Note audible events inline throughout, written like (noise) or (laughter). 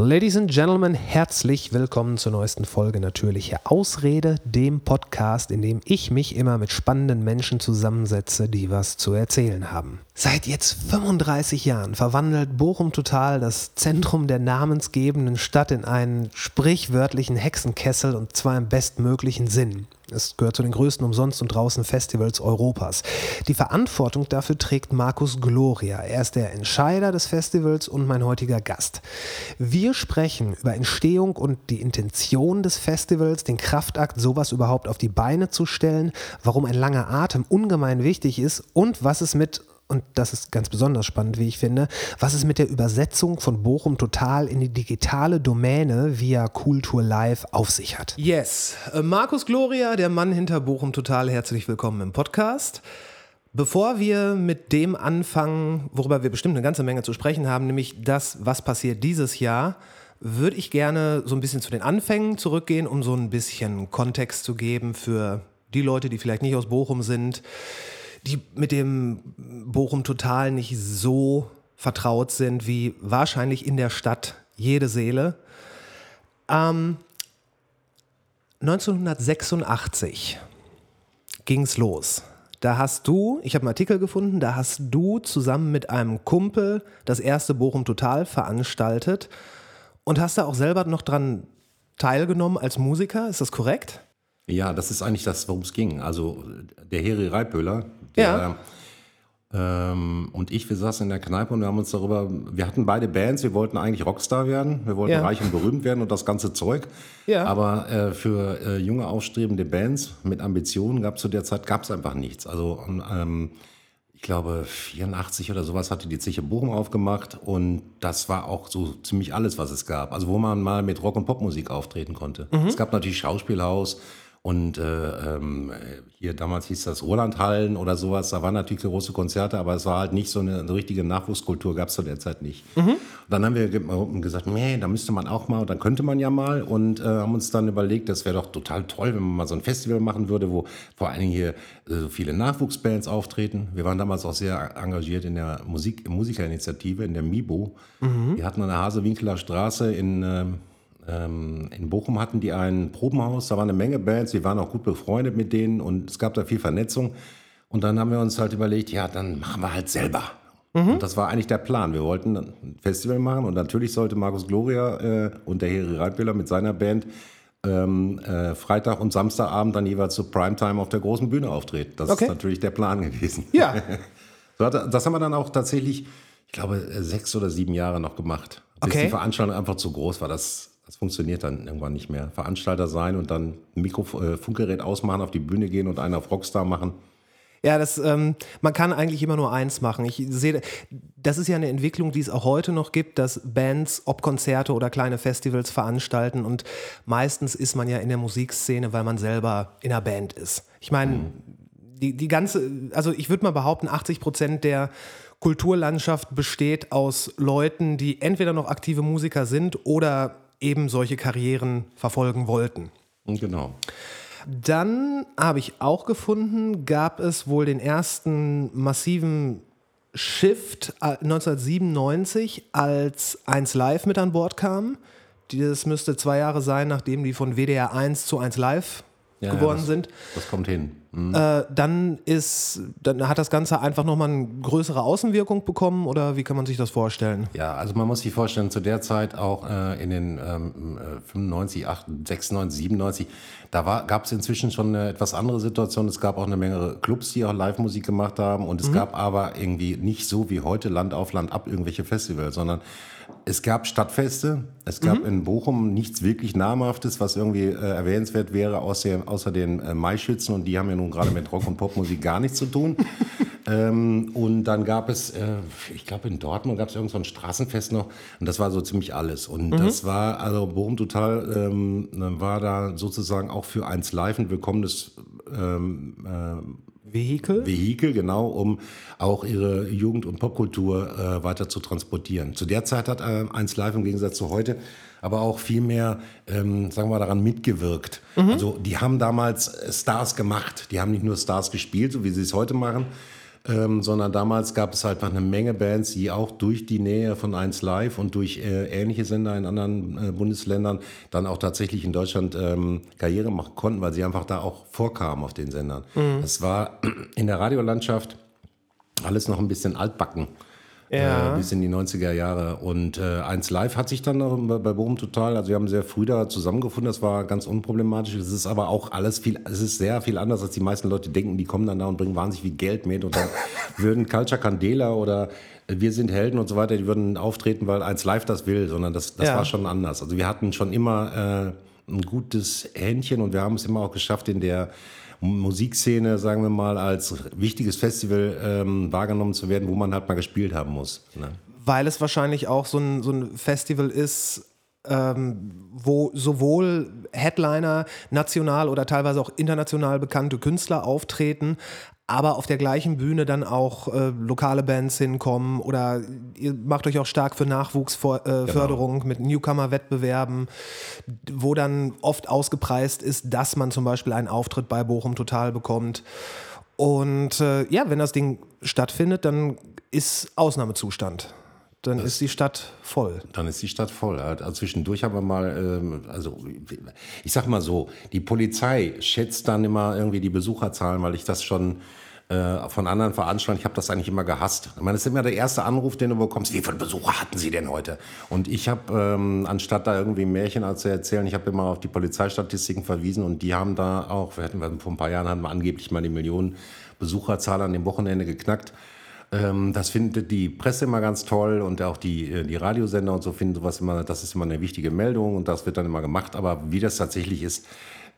Ladies and Gentlemen, herzlich willkommen zur neuesten Folge Natürliche Ausrede, dem Podcast, in dem ich mich immer mit spannenden Menschen zusammensetze, die was zu erzählen haben. Seit jetzt 35 Jahren verwandelt Bochum Total das Zentrum der namensgebenden Stadt in einen sprichwörtlichen Hexenkessel und zwar im bestmöglichen Sinn. Es gehört zu den größten Umsonst- und draußen Festivals Europas. Die Verantwortung dafür trägt Markus Gloria. Er ist der Entscheider des Festivals und mein heutiger Gast. Wir sprechen über Entstehung und die Intention des Festivals, den Kraftakt, sowas überhaupt auf die Beine zu stellen, warum ein langer Atem ungemein wichtig ist und was es mit und das ist ganz besonders spannend, wie ich finde, was es mit der Übersetzung von Bochum Total in die digitale Domäne via Kultur Live auf sich hat. Yes, äh, Markus Gloria, der Mann hinter Bochum Total, herzlich willkommen im Podcast. Bevor wir mit dem anfangen, worüber wir bestimmt eine ganze Menge zu sprechen haben, nämlich das, was passiert dieses Jahr, würde ich gerne so ein bisschen zu den Anfängen zurückgehen, um so ein bisschen Kontext zu geben für die Leute, die vielleicht nicht aus Bochum sind die mit dem Bochum Total nicht so vertraut sind wie wahrscheinlich in der Stadt jede Seele. Ähm, 1986 ging es los. Da hast du, ich habe einen Artikel gefunden, da hast du zusammen mit einem Kumpel das erste Bochum Total veranstaltet und hast da auch selber noch dran teilgenommen als Musiker, ist das korrekt? Ja, das ist eigentlich das, worum es ging. Also der Heri Reipöhler, der, ja. ähm, und ich, wir saßen in der Kneipe und wir haben uns darüber, wir hatten beide Bands, wir wollten eigentlich Rockstar werden, wir wollten ja. reich und berühmt werden und das ganze Zeug. Ja. Aber äh, für äh, junge, aufstrebende Bands mit Ambitionen gab es zu der Zeit gab's einfach nichts. Also ähm, ich glaube, 84 oder sowas hatte die Zeche Bochum aufgemacht und das war auch so ziemlich alles, was es gab. Also wo man mal mit Rock- und Popmusik auftreten konnte. Mhm. Es gab natürlich Schauspielhaus, und äh, ähm, hier damals hieß das Rolandhallen oder sowas. Da waren natürlich große Konzerte, aber es war halt nicht so eine, eine richtige Nachwuchskultur, gab es zu der Zeit nicht. Mhm. Dann haben wir gesagt, nee, da müsste man auch mal, da könnte man ja mal. Und äh, haben uns dann überlegt, das wäre doch total toll, wenn man mal so ein Festival machen würde, wo vor allen Dingen hier äh, so viele Nachwuchsbands auftreten. Wir waren damals auch sehr engagiert in der Musik, Musikerinitiative, in der MIBO. Mhm. Wir hatten an der Hasewinkeler Straße in ähm, ähm, in Bochum hatten die ein Probenhaus, da waren eine Menge Bands, wir waren auch gut befreundet mit denen und es gab da viel Vernetzung. Und dann haben wir uns halt überlegt, ja, dann machen wir halt selber. Mhm. Und das war eigentlich der Plan. Wir wollten ein Festival machen und natürlich sollte Markus Gloria äh, und der Heri Reitwiller mit seiner Band ähm, äh, Freitag und Samstagabend dann jeweils zu Primetime auf der großen Bühne auftreten. Das okay. ist natürlich der Plan gewesen. Ja. (laughs) das haben wir dann auch tatsächlich, ich glaube, sechs oder sieben Jahre noch gemacht. Bis okay. die Veranstaltung einfach zu groß war. Das das funktioniert dann irgendwann nicht mehr. Veranstalter sein und dann ein Mikro, äh, Funkgerät ausmachen, auf die Bühne gehen und einen auf Rockstar machen. Ja, das, ähm, man kann eigentlich immer nur eins machen. Ich sehe, das ist ja eine Entwicklung, die es auch heute noch gibt, dass Bands, ob Konzerte oder kleine Festivals veranstalten und meistens ist man ja in der Musikszene, weil man selber in einer Band ist. Ich meine, mhm. die, die ganze, also ich würde mal behaupten, 80 Prozent der Kulturlandschaft besteht aus Leuten, die entweder noch aktive Musiker sind oder eben solche Karrieren verfolgen wollten. Genau. Dann habe ich auch gefunden, gab es wohl den ersten massiven Shift 1997, äh, als 1 Live mit an Bord kam. Das müsste zwei Jahre sein, nachdem die von WDR 1 zu 1 Live ja, geworden ja, das, sind. Das kommt hin. Mhm. Äh, dann ist, dann hat das Ganze einfach nochmal eine größere Außenwirkung bekommen oder wie kann man sich das vorstellen? Ja, also man muss sich vorstellen, zu der Zeit auch äh, in den ähm, 95, 98, 96, 97, da gab es inzwischen schon eine etwas andere Situation. Es gab auch eine Menge Clubs, die auch Live-Musik gemacht haben und es mhm. gab aber irgendwie nicht so wie heute Land auf Land ab irgendwelche Festivals, sondern es gab Stadtfeste, es gab mhm. in Bochum nichts wirklich Namhaftes, was irgendwie äh, erwähnenswert wäre, außer, außer den äh, Maischützen und die haben ja nun gerade mit Rock- und Popmusik gar nichts zu tun. (laughs) ähm, und dann gab es, äh, ich glaube in Dortmund gab es irgend so ein Straßenfest noch und das war so ziemlich alles. Und mhm. das war, also Bochum Total ähm, war da sozusagen auch für eins live ein willkommenes ähm, äh, Vehikel? Vehikel, genau, um auch ihre Jugend- und Popkultur äh, weiter zu transportieren. Zu der Zeit hat äh, 1 Live im Gegensatz zu heute aber auch viel mehr, ähm, sagen wir, daran mitgewirkt. Mhm. Also die haben damals Stars gemacht. Die haben nicht nur Stars gespielt, so wie sie es heute machen, ähm, sondern damals gab es halt noch eine Menge Bands, die auch durch die Nähe von 1 Live und durch äh, ähnliche Sender in anderen äh, Bundesländern dann auch tatsächlich in Deutschland ähm, Karriere machen konnten, weil sie einfach da auch vorkamen auf den Sendern. Mhm. Es war (clears throat) in der Radiolandschaft alles noch ein bisschen altbacken ja. äh, bis in die 90er Jahre. Und äh, 1 Live hat sich dann bei, bei Bochum total, also wir haben sehr früh da zusammengefunden, das war ganz unproblematisch. Es ist aber auch alles viel, es ist sehr viel anders, als die meisten Leute denken. Die kommen dann da und bringen wahnsinnig viel Geld mit und dann (laughs) würden Culture Candela oder wir sind Helden und so weiter, die würden auftreten, weil 1 Live das will, sondern das, das ja. war schon anders. Also wir hatten schon immer äh, ein gutes Händchen und wir haben es immer auch geschafft, in der Musikszene, sagen wir mal, als wichtiges Festival ähm, wahrgenommen zu werden, wo man halt mal gespielt haben muss. Ne? Weil es wahrscheinlich auch so ein, so ein Festival ist, ähm, wo sowohl Headliner, national oder teilweise auch international bekannte Künstler auftreten, aber auf der gleichen Bühne dann auch äh, lokale Bands hinkommen oder ihr macht euch auch stark für Nachwuchsförderung äh, genau. mit Newcomer-Wettbewerben, wo dann oft ausgepreist ist, dass man zum Beispiel einen Auftritt bei Bochum Total bekommt. Und äh, ja, wenn das Ding stattfindet, dann ist Ausnahmezustand. Dann das, ist die Stadt voll. Dann ist die Stadt voll. Also zwischendurch haben wir mal, ähm, also ich sag mal so, die Polizei schätzt dann immer irgendwie die Besucherzahlen, weil ich das schon äh, von anderen Veranstaltungen, ich habe das eigentlich immer gehasst. Ich meine, das ist immer der erste Anruf, den du bekommst. Wie viele Besucher hatten Sie denn heute? Und ich habe, ähm, anstatt da irgendwie Märchen zu erzählen, ich habe immer auf die Polizeistatistiken verwiesen und die haben da auch, wir hatten vor ein paar Jahren hatten wir angeblich mal die Millionen Besucherzahl an dem Wochenende geknackt. Ähm, das findet die Presse immer ganz toll und auch die, äh, die Radiosender und so finden sowas immer, das ist immer eine wichtige Meldung und das wird dann immer gemacht. Aber wie das tatsächlich ist,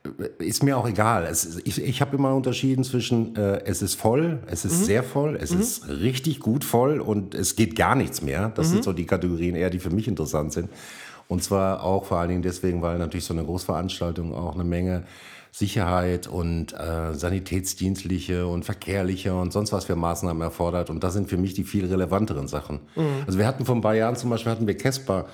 äh, ist mir auch egal. Es, ich ich habe immer unterschieden zwischen, äh, es ist voll, es ist mhm. sehr voll, es mhm. ist richtig gut voll und es geht gar nichts mehr. Das mhm. sind so die Kategorien eher, die für mich interessant sind. Und zwar auch vor allen Dingen deswegen, weil natürlich so eine Großveranstaltung auch eine Menge Sicherheit und äh, sanitätsdienstliche und verkehrliche und sonst was für Maßnahmen erfordert. Und das sind für mich die viel relevanteren Sachen. Mhm. Also wir hatten vor ein paar Jahren zum Beispiel hatten wir Casper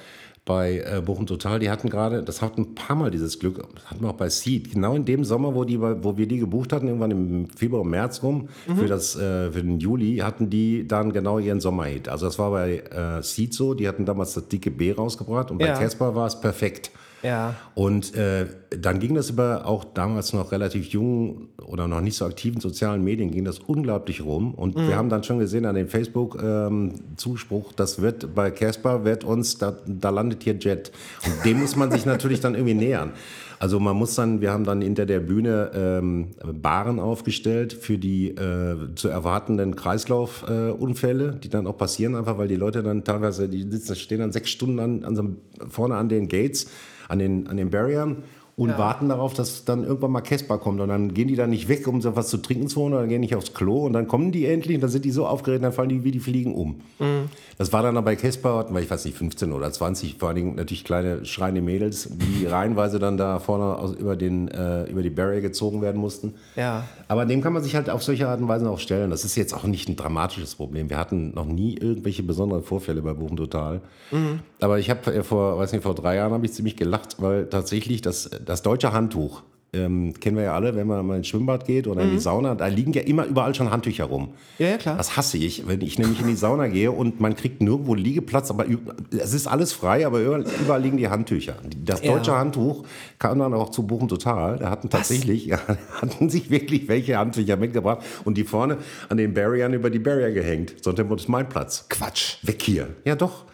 bei äh, Bochum Total, die hatten gerade, das hatten ein paar Mal dieses Glück, hatten wir auch bei Seed, genau in dem Sommer, wo, die, wo wir die gebucht hatten, irgendwann im Februar, März rum, mhm. für, das, äh, für den Juli, hatten die dann genau ihren Sommerhit. Also das war bei äh, Seed so, die hatten damals das dicke B rausgebracht und bei Casper war es perfekt. Ja. Und äh, dann ging das über auch damals noch relativ jungen oder noch nicht so aktiven sozialen Medien, ging das unglaublich rum. Und mhm. wir haben dann schon gesehen an dem Facebook-Zuspruch, ähm, das wird bei Casper, wird uns, da, da landet hier Jet. Und dem muss man sich (laughs) natürlich dann irgendwie nähern. Also man muss dann, wir haben dann hinter der Bühne ähm, Baren aufgestellt für die äh, zu erwartenden Kreislaufunfälle, äh, die dann auch passieren, einfach weil die Leute dann teilweise, die sitzen, stehen dann sechs Stunden an, an so, vorne an den Gates an den, an den Barriern und ja. warten darauf, dass dann irgendwann mal Casper kommt. Und dann gehen die dann nicht weg, um so was zu trinken zu holen, oder gehen nicht aufs Klo. Und dann kommen die endlich und dann sind die so aufgeregt, dann fallen die wie die Fliegen um. Mhm. Das war dann bei Casper, hatten wir, ich weiß nicht, 15 oder 20, vor allen Dingen natürlich kleine schreiende Mädels, die (laughs) reihenweise dann da vorne aus, über, den, äh, über die Barrier gezogen werden mussten. Ja. Aber dem kann man sich halt auf solche Art und Weise auch stellen. Das ist jetzt auch nicht ein dramatisches Problem. Wir hatten noch nie irgendwelche besonderen Vorfälle bei Buchen Total. Mhm. Aber ich habe vor, weiß nicht, vor drei Jahren habe ich ziemlich gelacht, weil tatsächlich das, das deutsche Handtuch, ähm, kennen wir ja alle, wenn man mal ins Schwimmbad geht oder mhm. in die mhm. Sauna, da liegen ja immer überall schon Handtücher rum. Ja, ja, klar. Das hasse ich, wenn ich nämlich in die Sauna (laughs) gehe und man kriegt nirgendwo Liegeplatz, aber es ist alles frei, aber überall, liegen die Handtücher. Das deutsche ja. Handtuch kam dann auch zu buchen total. Da hatten tatsächlich, ja, (laughs) hatten sich wirklich welche Handtücher mitgebracht und die vorne an den Barriern über die Barrier gehängt. So ein Tempo ist mein Platz. Quatsch. Weg hier. Ja, doch.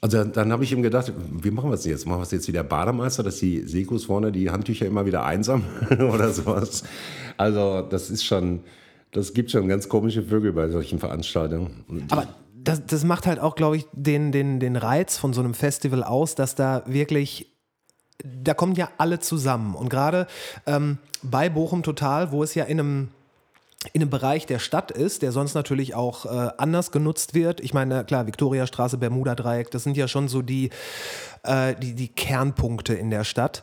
Also dann habe ich ihm gedacht, wie machen wir es jetzt? Machen wir es jetzt wie der Bademeister, dass die Sekus vorne die Handtücher immer wieder einsam (laughs) oder sowas? Also das ist schon, das gibt schon ganz komische Vögel bei solchen Veranstaltungen. Aber das, das macht halt auch, glaube ich, den, den, den Reiz von so einem Festival aus, dass da wirklich da kommen ja alle zusammen. Und gerade ähm, bei Bochum Total, wo es ja in einem in einem Bereich der Stadt ist, der sonst natürlich auch äh, anders genutzt wird. Ich meine, klar, Viktoriastraße, Bermuda-Dreieck, das sind ja schon so die, äh, die, die Kernpunkte in der Stadt.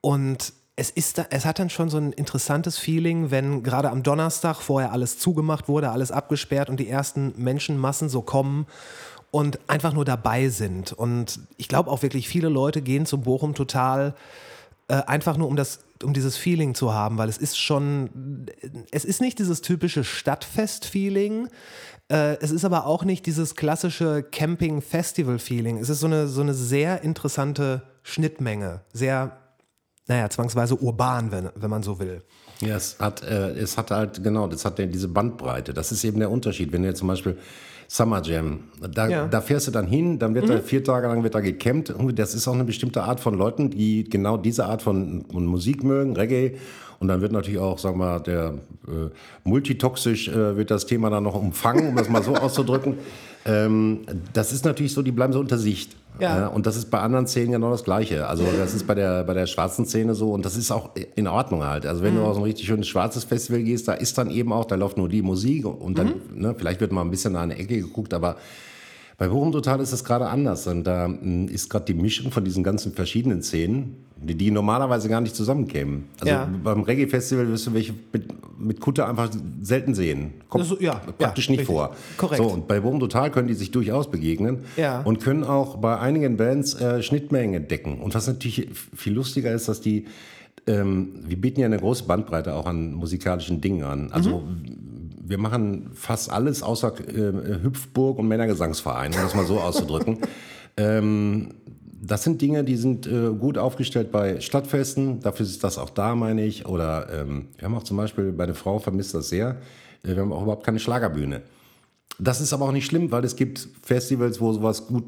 Und es, ist da, es hat dann schon so ein interessantes Feeling, wenn gerade am Donnerstag vorher alles zugemacht wurde, alles abgesperrt und die ersten Menschenmassen so kommen und einfach nur dabei sind. Und ich glaube auch wirklich, viele Leute gehen zum Bochum total äh, einfach nur, um das um dieses Feeling zu haben, weil es ist schon, es ist nicht dieses typische Stadtfest-Feeling, äh, es ist aber auch nicht dieses klassische Camping-Festival-Feeling. Es ist so eine, so eine sehr interessante Schnittmenge, sehr, naja, zwangsweise urban, wenn, wenn man so will. Ja, es hat, äh, es hat halt, genau, das hat ja diese Bandbreite. Das ist eben der Unterschied. Wenn du zum Beispiel Summer Jam, da, ja. da fährst du dann hin, dann wird mhm. da vier Tage lang wird da gecampt. Das ist auch eine bestimmte Art von Leuten, die genau diese Art von, von Musik mögen, Reggae. Und dann wird natürlich auch, sagen wir mal, der äh, multitoxisch äh, wird das Thema dann noch umfangen, um das mal so (laughs) auszudrücken. Ähm, das ist natürlich so, die bleiben so unter Sicht. Ja. und das ist bei anderen Szenen genau das Gleiche. Also das ist bei der, bei der schwarzen Szene so und das ist auch in Ordnung halt. Also wenn mhm. du auf ein richtig schönes schwarzes Festival gehst, da ist dann eben auch, da läuft nur die Musik und dann, mhm. ne, vielleicht wird mal ein bisschen an eine Ecke geguckt, aber bei Bochum Total ist es gerade anders. Und da hm, ist gerade die Mischung von diesen ganzen verschiedenen Szenen, die, die normalerweise gar nicht zusammenkämen. Also ja. beim Reggae-Festival wirst du welche mit, mit Kutte einfach selten sehen. Kommt also, ja, praktisch ja, nicht richtig. vor. Korrekt. So, und bei Bochum Total können die sich durchaus begegnen ja. und können auch bei einigen Bands äh, Schnittmengen entdecken. Und was natürlich viel lustiger ist, dass die ähm, wir bieten ja eine große Bandbreite auch an musikalischen Dingen an. Also mhm wir machen fast alles außer äh, Hüpfburg und Männergesangsverein, um das mal so auszudrücken. (laughs) ähm, das sind Dinge, die sind äh, gut aufgestellt bei Stadtfesten. Dafür ist das auch da, meine ich. Oder ähm, wir haben auch zum Beispiel, bei der Frau vermisst das sehr, äh, wir haben auch überhaupt keine Schlagerbühne. Das ist aber auch nicht schlimm, weil es gibt Festivals, wo sowas gut,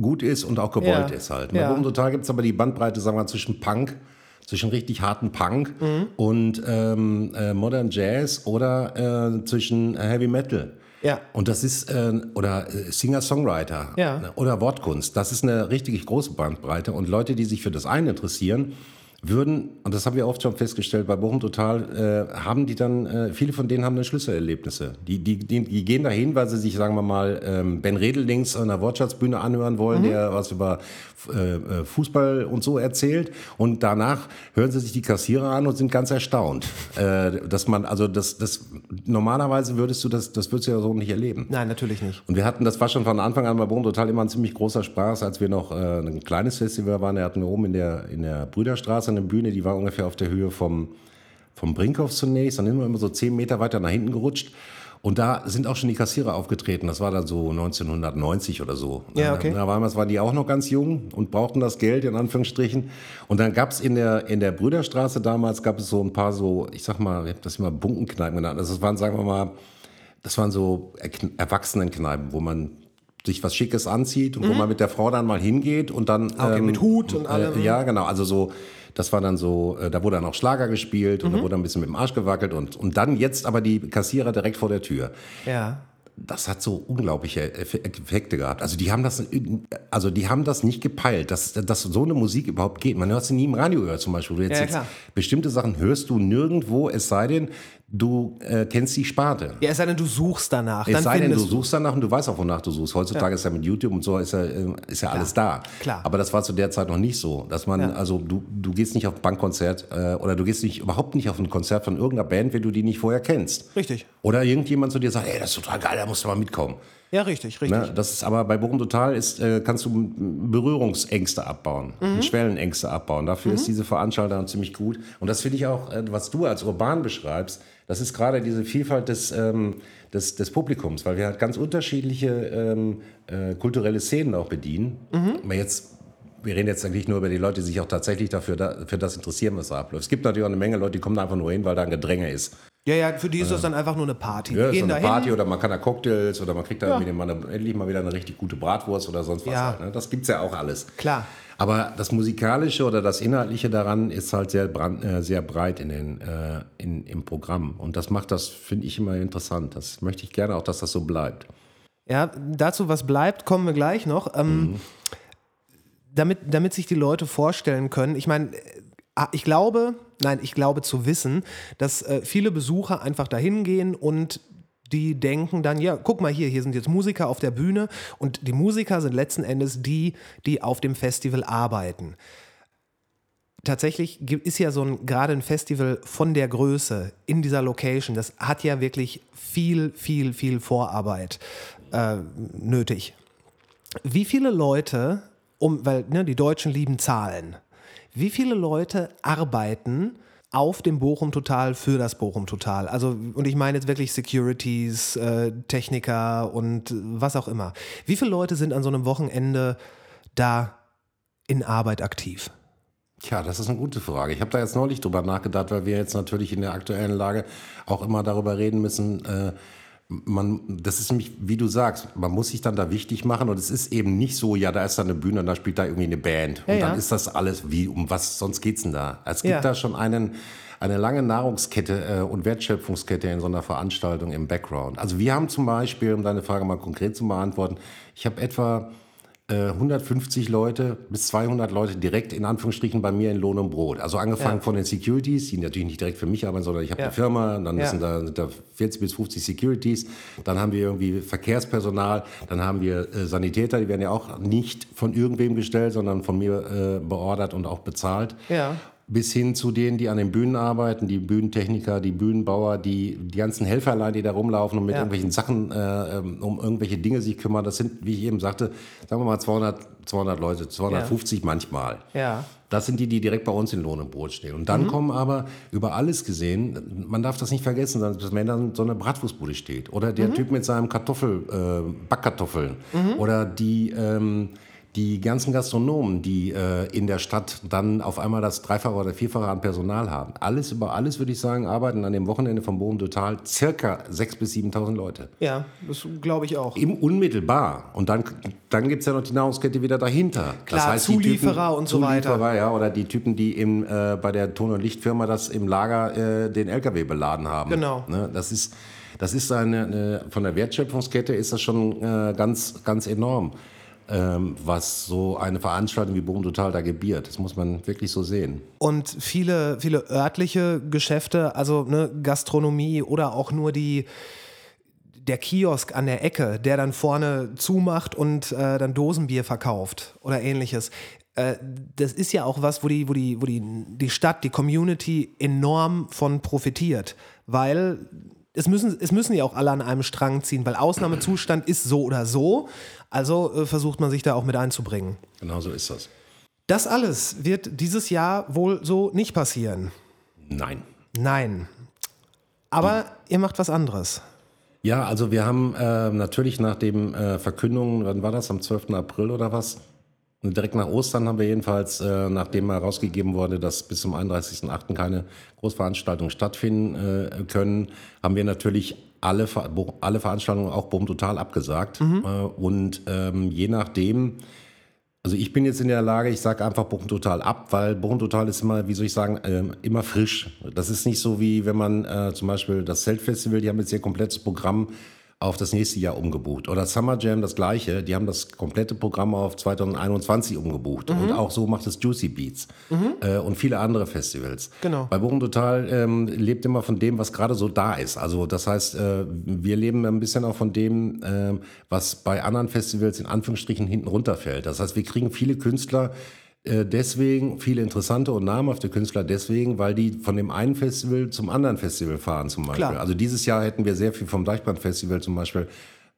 gut ist und auch gewollt ja. ist halt. Ja. Bei Bochum Total gibt es aber die Bandbreite, sagen wir mal, zwischen Punk zwischen richtig harten Punk mhm. und ähm, äh, Modern Jazz oder äh, zwischen Heavy Metal. Ja. Und das ist, äh, oder äh, Singer-Songwriter ja. oder Wortkunst. Das ist eine richtig große Bandbreite. Und Leute, die sich für das eine interessieren, würden, und das haben wir oft schon festgestellt bei Bochum Total, äh, haben die dann, äh, viele von denen haben dann Schlüsselerlebnisse. Die, die, die, die, gehen dahin, weil sie sich, sagen wir mal, ähm, Ben Redelings an der Wortschatzbühne anhören wollen, mhm. der was über äh, äh, Fußball und so erzählt. Und danach hören sie sich die Kassierer an und sind ganz erstaunt. äh, dass man, also das, das, normalerweise würdest du das, das würdest du ja so nicht erleben. Nein, natürlich nicht. Und wir hatten, das war schon von Anfang an bei Bochum Total immer ein ziemlich großer Spaß, als wir noch äh, ein kleines Festival waren. Da hatten wir oben in der, in der Brüderstraße eine Bühne, die war ungefähr auf der Höhe vom, vom Brinkhoff zunächst. Dann sind wir immer so zehn Meter weiter nach hinten gerutscht. Und da sind auch schon die Kassierer aufgetreten. Das war dann so 1990 oder so. Ja, okay. Da damals waren die auch noch ganz jung und brauchten das Geld in Anführungsstrichen. Und dann gab es in der, in der Brüderstraße damals gab es so ein paar so, ich sag mal, ich habe das immer Bunkenkneipen genannt. Das waren, sagen wir mal, das waren so Erwachsenenkneipen, wo man sich was Schickes anzieht und mhm. wo man mit der Frau dann mal hingeht und dann. Okay, ähm, mit Hut und allem. Äh, ja, genau. Also so, das war dann so, äh, da wurde dann auch Schlager gespielt und mhm. da wurde ein bisschen mit dem Arsch gewackelt und, und dann jetzt aber die Kassierer direkt vor der Tür. Ja das hat so unglaubliche Effekte gehabt. Also die haben das, also die haben das nicht gepeilt, dass, dass so eine Musik überhaupt geht. Man hört sie nie im Radio gehört zum Beispiel. Jetzt, ja, jetzt bestimmte Sachen hörst du nirgendwo, es sei denn, du äh, kennst die Sparte. Ja, es sei denn, du suchst danach. Es sei denn, du suchst danach und du weißt auch, wonach du suchst. Heutzutage ja. ist ja mit YouTube und so ist ja, äh, ist ja alles da. Klar. Aber das war zu der Zeit noch nicht so, dass man, ja. also du, du gehst nicht auf ein Bankkonzert äh, oder du gehst nicht, überhaupt nicht auf ein Konzert von irgendeiner Band, wenn du die nicht vorher kennst. Richtig. Oder irgendjemand zu dir sagt, ey, das ist total geil, da musst du mal mitkommen. Ja, richtig, richtig. Ne? Das ist aber bei Bochum Total ist, äh, kannst du Berührungsängste abbauen, mhm. Schwellenängste abbauen. Dafür mhm. ist diese Veranstaltung ziemlich gut. Und das finde ich auch, äh, was du als urban beschreibst, das ist gerade diese Vielfalt des, ähm, des, des, Publikums, weil wir halt ganz unterschiedliche ähm, äh, kulturelle Szenen auch bedienen. Mhm. Aber jetzt wir reden jetzt eigentlich nur über die Leute, die sich auch tatsächlich dafür da, für das interessieren, was da abläuft. Es gibt natürlich auch eine Menge Leute, die kommen da einfach nur hin, weil da ein Gedränge ist. Ja, ja, für die ist das dann einfach nur eine Party. Ja, ist eine Party oder man kann da Cocktails oder man kriegt da ja. mal eine, endlich mal wieder eine richtig gute Bratwurst oder sonst was. Ja. Halt, ne? Das gibt's ja auch alles. Klar. Aber das Musikalische oder das Inhaltliche daran ist halt sehr, brand, äh, sehr breit in den, äh, in, im Programm. Und das macht das, finde ich, immer interessant. Das möchte ich gerne auch, dass das so bleibt. Ja, dazu, was bleibt, kommen wir gleich noch. Ähm, mhm. damit, damit sich die Leute vorstellen können, ich meine, Ah, ich glaube, nein, ich glaube zu wissen, dass äh, viele Besucher einfach dahin gehen und die denken dann, ja, guck mal hier, hier sind jetzt Musiker auf der Bühne und die Musiker sind letzten Endes die, die auf dem Festival arbeiten. Tatsächlich ist ja so ein, gerade ein Festival von der Größe in dieser Location, das hat ja wirklich viel, viel, viel Vorarbeit äh, nötig. Wie viele Leute, um, weil ne, die Deutschen lieben Zahlen, Wie viele Leute arbeiten auf dem Bochum Total für das Bochum Total? Also, und ich meine jetzt wirklich Securities, äh, Techniker und was auch immer. Wie viele Leute sind an so einem Wochenende da in Arbeit aktiv? Tja, das ist eine gute Frage. Ich habe da jetzt neulich drüber nachgedacht, weil wir jetzt natürlich in der aktuellen Lage auch immer darüber reden müssen, äh, man, das ist nämlich, wie du sagst, man muss sich dann da wichtig machen und es ist eben nicht so, ja, da ist da eine Bühne und da spielt da irgendwie eine Band Ja, und dann ja. ist das alles, wie, um was sonst geht's denn da? Es gibt Ja. da schon einen, eine lange Nahrungskette äh, und Wertschöpfungskette in so einer Veranstaltung im Background. Also wir haben zum Beispiel, um deine Frage mal konkret zu beantworten, ich habe etwa äh, 150 Leute bis 200 Leute direkt in Anführungsstrichen bei mir in Lohn und Brot. Also angefangen Ja. von den Securities, die natürlich nicht direkt für mich arbeiten, sondern ich habe Ja. eine Firma, dann Ja. sind, da, sind da 40 bis 50 Securities, dann haben wir irgendwie Verkehrspersonal, dann haben wir äh, Sanitäter, die werden ja auch nicht von irgendwem gestellt, sondern von mir äh, beordert und auch bezahlt Ja. Bis hin zu denen, die an den Bühnen arbeiten, die Bühnentechniker, die Bühnenbauer, die, die ganzen Helferlein, die da rumlaufen und mit Ja. irgendwelchen Sachen äh, ähm, um irgendwelche Dinge sich kümmern. Das sind, wie ich eben sagte, sagen wir mal 200, 200 Leute, 250 manchmal. Ja. Das sind die, die direkt bei uns in Lohn und Brot stehen. Und dann kommen aber über alles gesehen, man darf das nicht vergessen, dass wenn dann so eine Bratwurstbude steht oder der Typ mit seinem Kartoffel, äh, Backkartoffeln oder die, ähm, die ganzen Gastronomen, die äh, in der Stadt dann auf einmal das Dreifache oder Vierfache an Personal haben. Alles über alles, würde ich sagen, arbeiten an dem Wochenende vom Bochum Total circa 6.000 bis 7.000 Leute. Ja, das glaube ich auch. Im unmittelbar. Und dann, dann gibt es ja noch die Nahrungskette wieder dahinter. Klar, die Zulieferer und so weiter. Zulieferer, ja, oder die Typen, die im, äh, bei der Ton- und Lichtfirma das im Lager äh, den LKW beladen haben. Genau. Ne? Das ist, das ist eine, eine, von der Wertschöpfungskette ist das schon äh, ganz, ganz enorm, was so eine Veranstaltung wie Bochum Total da gebiert. Das muss man wirklich so sehen. Und viele, viele örtliche Geschäfte, also ne, Gastronomie oder auch nur die, der Kiosk an der Ecke, der dann vorne zumacht und äh, dann Dosenbier verkauft oder ähnliches. Äh, das ist ja auch was, wo die, wo die, wo die, die Stadt, die Community enorm von profitiert. Weil es müssen, es müssen ja auch alle an einem Strang ziehen, weil Ausnahmezustand ist so oder so. Also äh, versucht man sich da auch mit einzubringen. Genau so ist das. Das alles wird dieses Jahr wohl so nicht passieren. Nein. Nein. Aber ihr macht was anderes. Ja, also wir haben äh, natürlich nach dem äh, Verkündung, wann war das, am 12. April oder was? Direkt nach Ostern haben wir jedenfalls, äh, nachdem herausgegeben wurde, dass bis zum 31.08. keine Großveranstaltungen stattfinden äh, können, haben wir natürlich alle, Ver alle Veranstaltungen auch Bochum Total abgesagt. Äh, und ähm, je nachdem, also ich bin jetzt in der Lage, ich sage einfach Bochum Total ab, weil Bochum Total ist immer, wie soll ich sagen, ähm, immer frisch. Das ist nicht so wie wenn man äh, zum Beispiel das Zeltfestival, die haben jetzt ihr komplettes Programm auf das nächste Jahr umgebucht. Oder Summer Jam das gleiche, die haben das komplette Programm auf 2021 umgebucht. Und auch so macht es Juicy Beats äh, und viele andere Festivals. Genau. Bei Bochum Total ähm, lebt immer von dem, was gerade so da ist. Also das heißt, äh, wir leben ein bisschen auch von dem, ähm, was bei anderen Festivals in Anführungsstrichen hinten runterfällt. Das heißt, wir kriegen viele Künstler äh, deswegen, viele interessante und namhafte Künstler deswegen, weil die von dem einen Festival zum anderen Festival fahren zum Beispiel. Klar. Also dieses Jahr hätten wir sehr viel vom Deichbrand-Festival zum Beispiel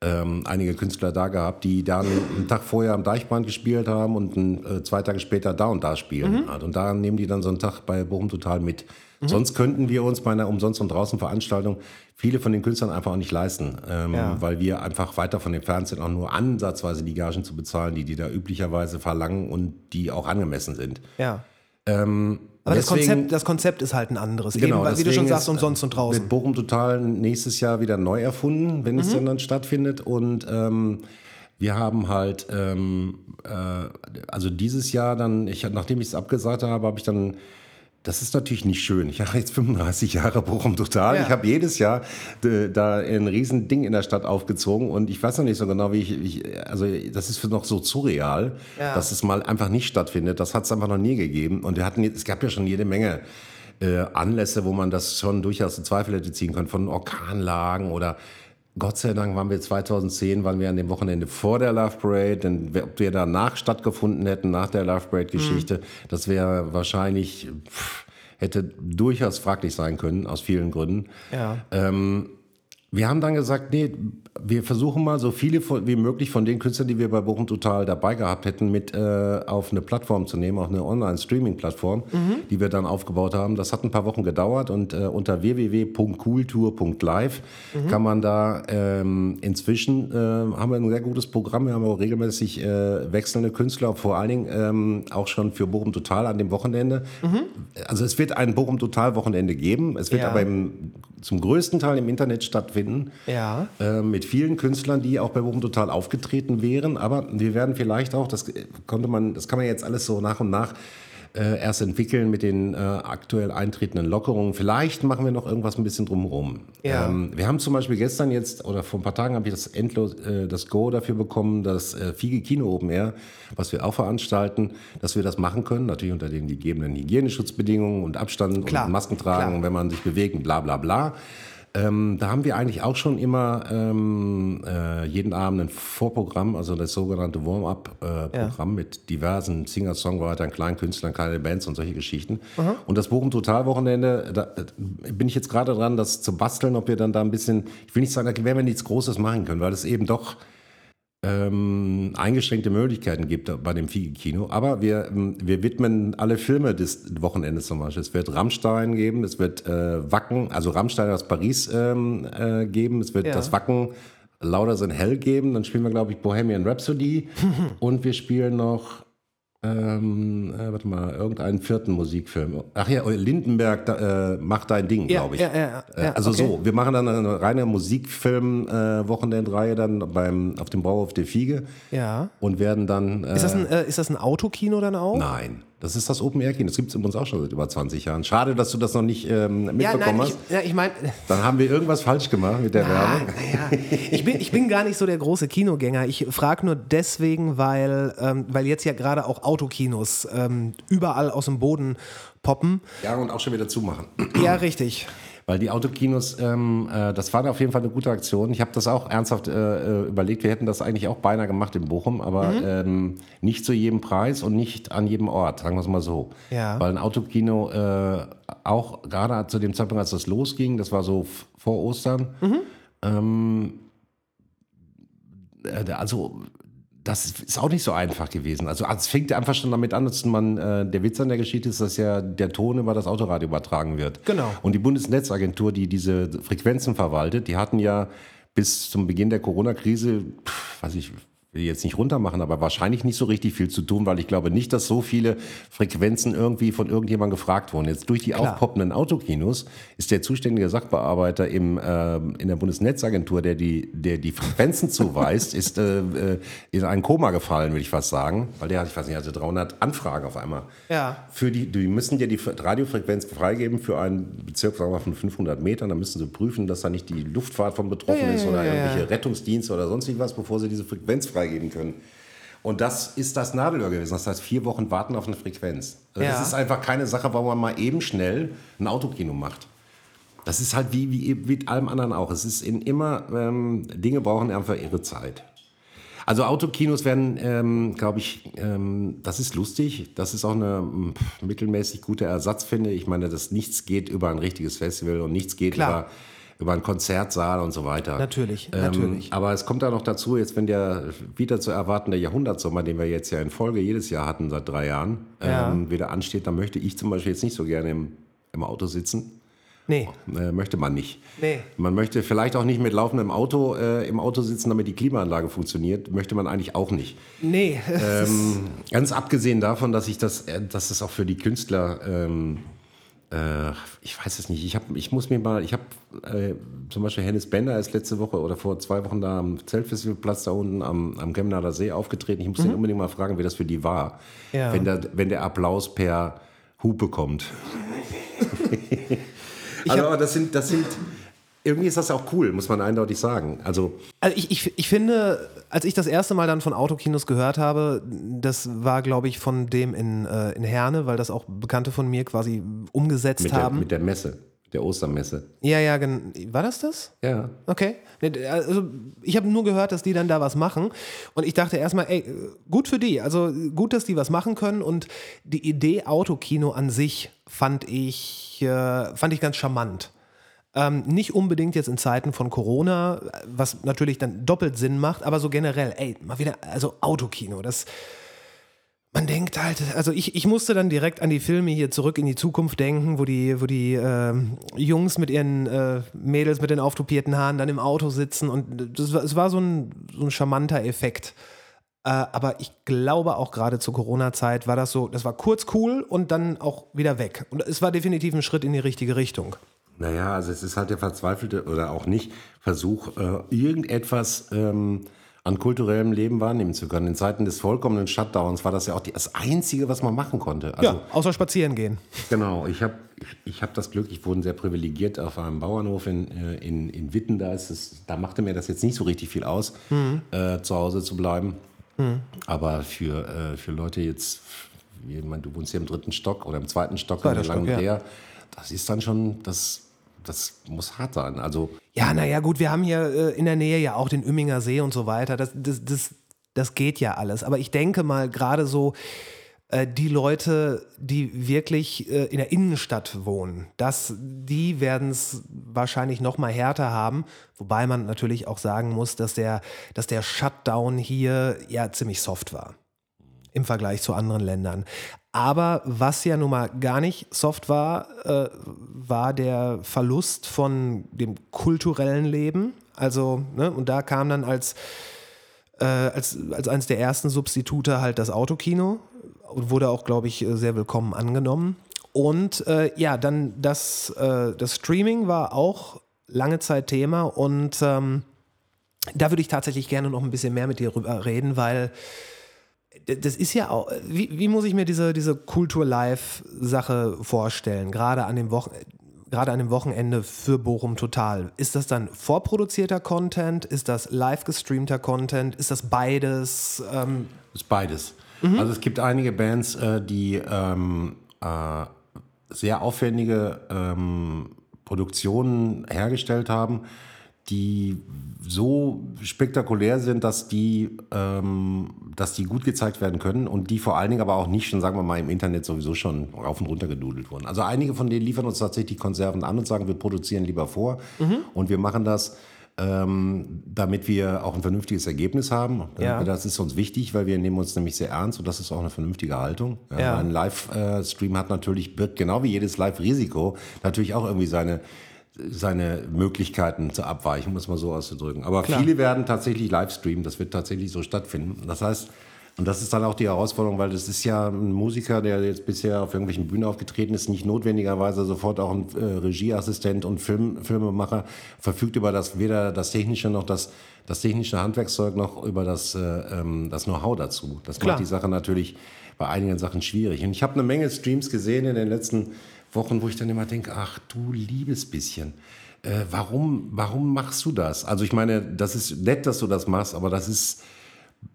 ähm, einige Künstler da gehabt, die dann einen Tag vorher am Deichbrand gespielt haben und ein, äh, zwei Tage später da und da spielen. Halt. Und da nehmen die dann so einen Tag bei Bochum Total mit. Sonst könnten wir uns bei einer Umsonst- und Draußen-Veranstaltung viele von den Künstlern einfach auch nicht leisten, ähm, Ja. weil wir einfach weiter von entfernt sind, auch nur ansatzweise die Gagen zu bezahlen, die die da üblicherweise verlangen und die auch angemessen sind. Ja. Ähm, Aber das deswegen- Konzept, das Konzept ist halt ein anderes. Genau, Eben, weil, wie du schon sagst, ist, umsonst und draußen. Wird Bochum total nächstes Jahr wieder neu erfunden, wenn es Mhm. denn dann stattfindet. Und ähm, wir haben halt, ähm, äh, also dieses Jahr dann, ich, nachdem ich es abgesagt habe, habe ich dann, das ist natürlich nicht schön. Ich habe jetzt 35 Jahre Bochum total. Ja. Ich habe jedes Jahr äh, da ein riesen Ding in der Stadt aufgezogen und ich weiß noch nicht so genau, wie ich, ich also das ist für noch so surreal, Ja. dass es mal einfach nicht stattfindet. Das hat es einfach noch nie gegeben. Und wir hatten, jetzt- es gab ja schon jede Menge äh, Anlässe, wo man das schon durchaus in Zweifel hätte ziehen können, von Orkanlagen oder Gott sei Dank waren wir 2010, waren wir an dem Wochenende vor der Love Parade, denn ob wir danach stattgefunden hätten, nach der Love Parade-Geschichte, das wäre wahrscheinlich, pff, hätte durchaus fraglich sein können, aus vielen Gründen. ja. Ähm, wir haben dann gesagt, nee, wir versuchen mal so viele von, wie möglich von den Künstlern, die wir bei Bochum Total dabei gehabt hätten, mit äh, auf eine Plattform zu nehmen, auf eine Online-Streaming-Plattform, mhm. die wir dann aufgebaut haben. Das hat ein paar Wochen gedauert und äh, unter www.cooltour.live mhm. kann man da ähm, inzwischen äh, haben wir ein sehr gutes Programm. Wir haben auch regelmäßig äh, wechselnde Künstler, vor allen Dingen ähm, auch schon für Bochum Total an dem Wochenende. Mhm. Also es wird ein Bochum Total Wochenende geben. Es wird ja. aber im, zum größten Teil im Internet stattfinden. Ja. Äh, mit vielen Künstlern, die auch bei Bochum Total aufgetreten wären. Aber wir werden vielleicht auch, das konnte man, das kann man jetzt alles so nach und nach äh, erst entwickeln mit den äh, aktuell eintretenden Lockerungen. Vielleicht machen wir noch irgendwas ein bisschen drumherum. Ja. Ähm, wir haben zum Beispiel gestern jetzt oder vor ein paar Tagen habe ich das endlos äh, das Go dafür bekommen, das äh, Fiege Kino Open Air, was wir auch veranstalten, dass wir das machen können, natürlich unter den gegebenen Hygieneschutzbedingungen und Abstand Klar. und Masken tragen, wenn man sich bewegt, bla bla bla. Ähm, da haben wir eigentlich auch schon immer ähm, äh, jeden Abend ein Vorprogramm, also das sogenannte Warm-up-Programm äh, ja. mit diversen Singer-Songwritern, kleinen Künstlern, kleine Bands und solche Geschichten. Mhm. Und das Bochum Total-Wochenende, da äh, bin ich jetzt gerade dran, das zu basteln, ob wir dann da ein bisschen, ich will nicht sagen, da werden wir nichts Großes machen können, weil es eben doch ähm, eingeschränkte Möglichkeiten gibt bei dem Fiege-Kino. Aber wir, ähm, wir widmen alle Filme des Wochenendes zum Beispiel. Es wird Rammstein geben, es wird äh, Wacken, also Rammstein aus Paris ähm, äh, geben, es wird ja. das Wacken Lauder sind hell geben, dann spielen wir, glaube ich, Bohemian Rhapsody (laughs) und wir spielen noch ähm, äh, warte mal, irgendeinen vierten Musikfilm. Ach ja, Lindenberg da, äh, macht dein Ding, ja, glaube ich. Ja, ja, ja, also okay. so, wir machen dann eine reine Musikfilm-Wochenendreihe äh, dann beim, auf dem Bauhof der Fiege. Ja. Und werden dann. ist, das ein, äh, ist das ein Autokino dann auch? Nein. Das ist das Open Air Kino. Das gibt es übrigens auch schon seit über 20 Jahren. Schade, dass du das noch nicht ähm, mitbekommen ja, nein, hast. Ich, ja, ich meine. Dann haben wir irgendwas falsch gemacht mit der na, Werbung. Ja. Ich, bin, ich bin gar nicht so der große Kinogänger. Ich frage nur deswegen, weil, ähm, weil jetzt ja gerade auch Autokinos ähm, überall aus dem Boden poppen. Ja, und auch schon wieder zumachen. Ja, richtig. Weil die Autokinos, ähm, äh, das war auf jeden Fall eine gute Aktion. Ich habe das auch ernsthaft äh, äh, überlegt. Wir hätten das eigentlich auch beinahe gemacht in Bochum, aber mhm. ähm, nicht zu jedem Preis und nicht an jedem Ort, sagen wir es mal so. Ja. Weil ein Autokino äh, auch gerade zu dem Zeitpunkt, als das losging, das war so vor Ostern, mhm. ähm, äh, also das ist auch nicht so einfach gewesen. Also es fängt einfach schon damit an, dass man, äh, der Witz an der Geschichte ist, dass ja der Ton über das Autoradio übertragen wird. Genau. Und die Bundesnetzagentur, die diese Frequenzen verwaltet, die hatten ja bis zum Beginn der Corona-Krise, weiß ich, will jetzt nicht runtermachen, aber wahrscheinlich nicht so richtig viel zu tun, weil ich glaube nicht, dass so viele Frequenzen irgendwie von irgendjemandem gefragt wurden. Jetzt durch die Klar. aufpoppenden Autokinos ist der zuständige Sachbearbeiter im, äh, in der Bundesnetzagentur, der die, der die Frequenzen zuweist, (laughs) ist äh, äh, in ein Koma gefallen, würde ich fast sagen, weil der hat, ich weiß nicht, hatte 300 Anfragen auf einmal. Ja. Für die, die müssen ja die Radiofrequenz freigeben für einen Bezirk sagen wir, von 500 Metern. Da müssen sie prüfen, dass da nicht die Luftfahrt von betroffen ja, ja, ist oder ja, irgendwelche Rettungsdienste oder sonst was, bevor sie diese Frequenz freigeben freigeben können. Und das ist das Nadelöhr gewesen. Das heißt, vier Wochen warten auf eine Frequenz. Also ja. Das ist einfach keine Sache, wo man mal eben schnell ein Autokino macht. Das ist halt wie, wie mit allem anderen auch. Es ist in immer, ähm, Dinge brauchen einfach ihre Zeit. Also Autokinos werden, ähm, glaube ich, ähm, das ist lustig. Das ist auch eine pff, mittelmäßig gute Ersatz, finde ich. Ich meine, dass nichts geht über ein richtiges Festival und nichts geht Klar. über über einen Konzertsaal und so weiter. Natürlich, ähm, natürlich. Aber es kommt da noch dazu, jetzt wenn der wieder zu erwartende Jahrhundertsommer, den wir jetzt ja in Folge jedes Jahr hatten seit drei Jahren, ja. ähm, wieder ansteht, dann möchte ich zum Beispiel jetzt nicht so gerne im, im Auto sitzen. Nee. Äh, möchte man nicht. Nee. Man möchte vielleicht auch nicht mit laufendem Auto äh, im Auto sitzen, damit die Klimaanlage funktioniert. Möchte man eigentlich auch nicht. Nee. (laughs) Ähm, ganz abgesehen davon, dass ich das, äh, dass es auch für die Künstler ähm, äh, ich weiß es nicht. Ich, hab, ich muss mir mal, ich habe äh, zum Beispiel Hennis Bender ist letzte Woche oder vor zwei Wochen da am Zeltfestivalplatz da unten am, am Chemnader See aufgetreten. Ich muss mhm. den unbedingt mal fragen, wie das für die war. Ja. Wenn, der, wenn der Applaus per Hupe kommt. also, aber das sind, das sind, irgendwie ist das auch cool, muss man eindeutig sagen. Also, also ich, ich, ich finde, als ich das erste Mal dann von Autokinos gehört habe, das war, glaube ich, von dem in, äh, in Herne, weil das auch Bekannte von mir quasi umgesetzt mit haben. Der, mit der Messe, der Ostermesse. Ja, ja, war das das? Ja. Okay. Also ich habe nur gehört, dass die dann da was machen und ich dachte erstmal, ey, gut für die. Also gut, dass die was machen können und die Idee Autokino an sich fand ich, äh, fand ich ganz charmant. Ähm, nicht unbedingt jetzt in Zeiten von Corona, was natürlich dann doppelt Sinn macht, aber so generell, ey, mal wieder, also Autokino, das man denkt halt, also ich, ich musste dann direkt an die Filme hier zurück in die Zukunft denken, wo die, wo die äh, Jungs mit ihren äh, Mädels mit den auftopierten Haaren dann im Auto sitzen und das es war so ein, so ein charmanter Effekt. Äh, aber ich glaube auch gerade zur Corona-Zeit war das so, das war kurz cool und dann auch wieder weg. Und es war definitiv ein Schritt in die richtige Richtung. Naja, also es ist halt der verzweifelte oder auch nicht Versuch, äh, irgendetwas ähm, an kulturellem Leben wahrnehmen zu können. In Zeiten des vollkommenen Shutdowns war das ja auch das Einzige, was man machen konnte. Also, ja, außer spazieren gehen. Genau, ich habe ich, ich hab das Glück, ich wurde sehr privilegiert auf einem Bauernhof in, äh, in, in Witten. Da, ist es, da machte mir das jetzt nicht so richtig viel aus, mhm. äh, zu Hause zu bleiben. Mhm. Aber für, äh, für Leute jetzt, ich meine, du wohnst hier im dritten Stock oder im zweiten Stock, Zweiter in Stock, ja. Das ist dann schon, das das muss hart sein. Also ja, naja, gut, wir haben hier äh, in der Nähe ja auch den Ümminger See und so weiter. Das, das, das, das geht ja alles. Aber ich denke mal, gerade so äh, die Leute, die wirklich äh, in der Innenstadt wohnen, das, die werden es wahrscheinlich noch mal härter haben. Wobei man natürlich auch sagen muss, dass der, dass der Shutdown hier ja ziemlich soft war im Vergleich zu anderen Ländern. Aber was ja nun mal gar nicht soft war, äh, war der Verlust von dem kulturellen Leben. Also, ne, und da kam dann als, äh, als, als eines der ersten Substitute halt das Autokino und wurde auch, glaube ich, sehr willkommen angenommen. Und äh, ja, dann das, äh, das Streaming war auch lange Zeit Thema und ähm, da würde ich tatsächlich gerne noch ein bisschen mehr mit dir reden, weil das ist ja auch, wie, wie muss ich mir diese, diese Kultur-Live-Sache vorstellen, gerade an dem Wochenende? gerade an dem Wochenende für Bochum Total. Ist das dann vorproduzierter Content? Ist das live gestreamter Content? Ist das beides? Ähm ist beides. Mhm. Also es gibt einige Bands, äh, die ähm, äh, sehr aufwendige ähm, Produktionen hergestellt haben die so spektakulär sind, dass die, ähm, dass die gut gezeigt werden können und die vor allen Dingen aber auch nicht schon, sagen wir mal, im Internet sowieso schon rauf und runter gedudelt wurden. Also einige von denen liefern uns tatsächlich Konserven an und sagen, wir produzieren lieber vor mhm. und wir machen das, ähm, damit wir auch ein vernünftiges Ergebnis haben. Ja. Das ist uns wichtig, weil wir nehmen uns nämlich sehr ernst und das ist auch eine vernünftige Haltung. Ja. Ein Live-Stream hat natürlich, birgt genau wie jedes Live-Risiko natürlich auch irgendwie seine seine Möglichkeiten zu abweichen, muss man so auszudrücken. Aber Klar. viele werden tatsächlich Livestreamen, das wird tatsächlich so stattfinden. Das heißt, und das ist dann auch die Herausforderung, weil das ist ja ein Musiker, der jetzt bisher auf irgendwelchen Bühnen aufgetreten ist, nicht notwendigerweise sofort auch ein äh, Regieassistent und Film, Filmemacher, verfügt über das weder das technische noch das, das technische Handwerkszeug noch über das, äh, ähm, das Know-how dazu. Das Klar. macht die Sache natürlich bei einigen Sachen schwierig. Und ich habe eine Menge Streams gesehen in den letzten Wochen, wo ich dann immer denke, ach du liebes bisschen, äh, warum, warum machst du das? Also ich meine, das ist nett, dass du das machst, aber das ist,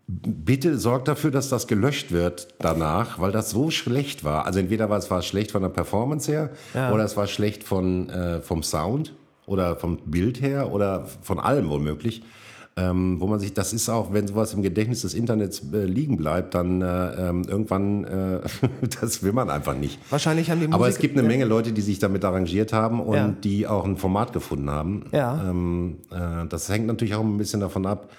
bitte sorg dafür, dass das gelöscht wird danach, weil das so schlecht war. Also entweder war es war schlecht von der Performance her ja. oder es war schlecht von, äh, vom Sound oder vom Bild her oder von allem womöglich ähm, wo man sich, das ist auch, wenn sowas im Gedächtnis des Internets äh, liegen bleibt, dann äh, ähm, irgendwann, äh, (laughs) das will man einfach nicht. Wahrscheinlich haben die Musik Aber es gibt eine Menge Leute, die sich damit arrangiert haben und ja. die auch ein Format gefunden haben. Ja. Ähm, äh, das hängt natürlich auch ein bisschen davon ab,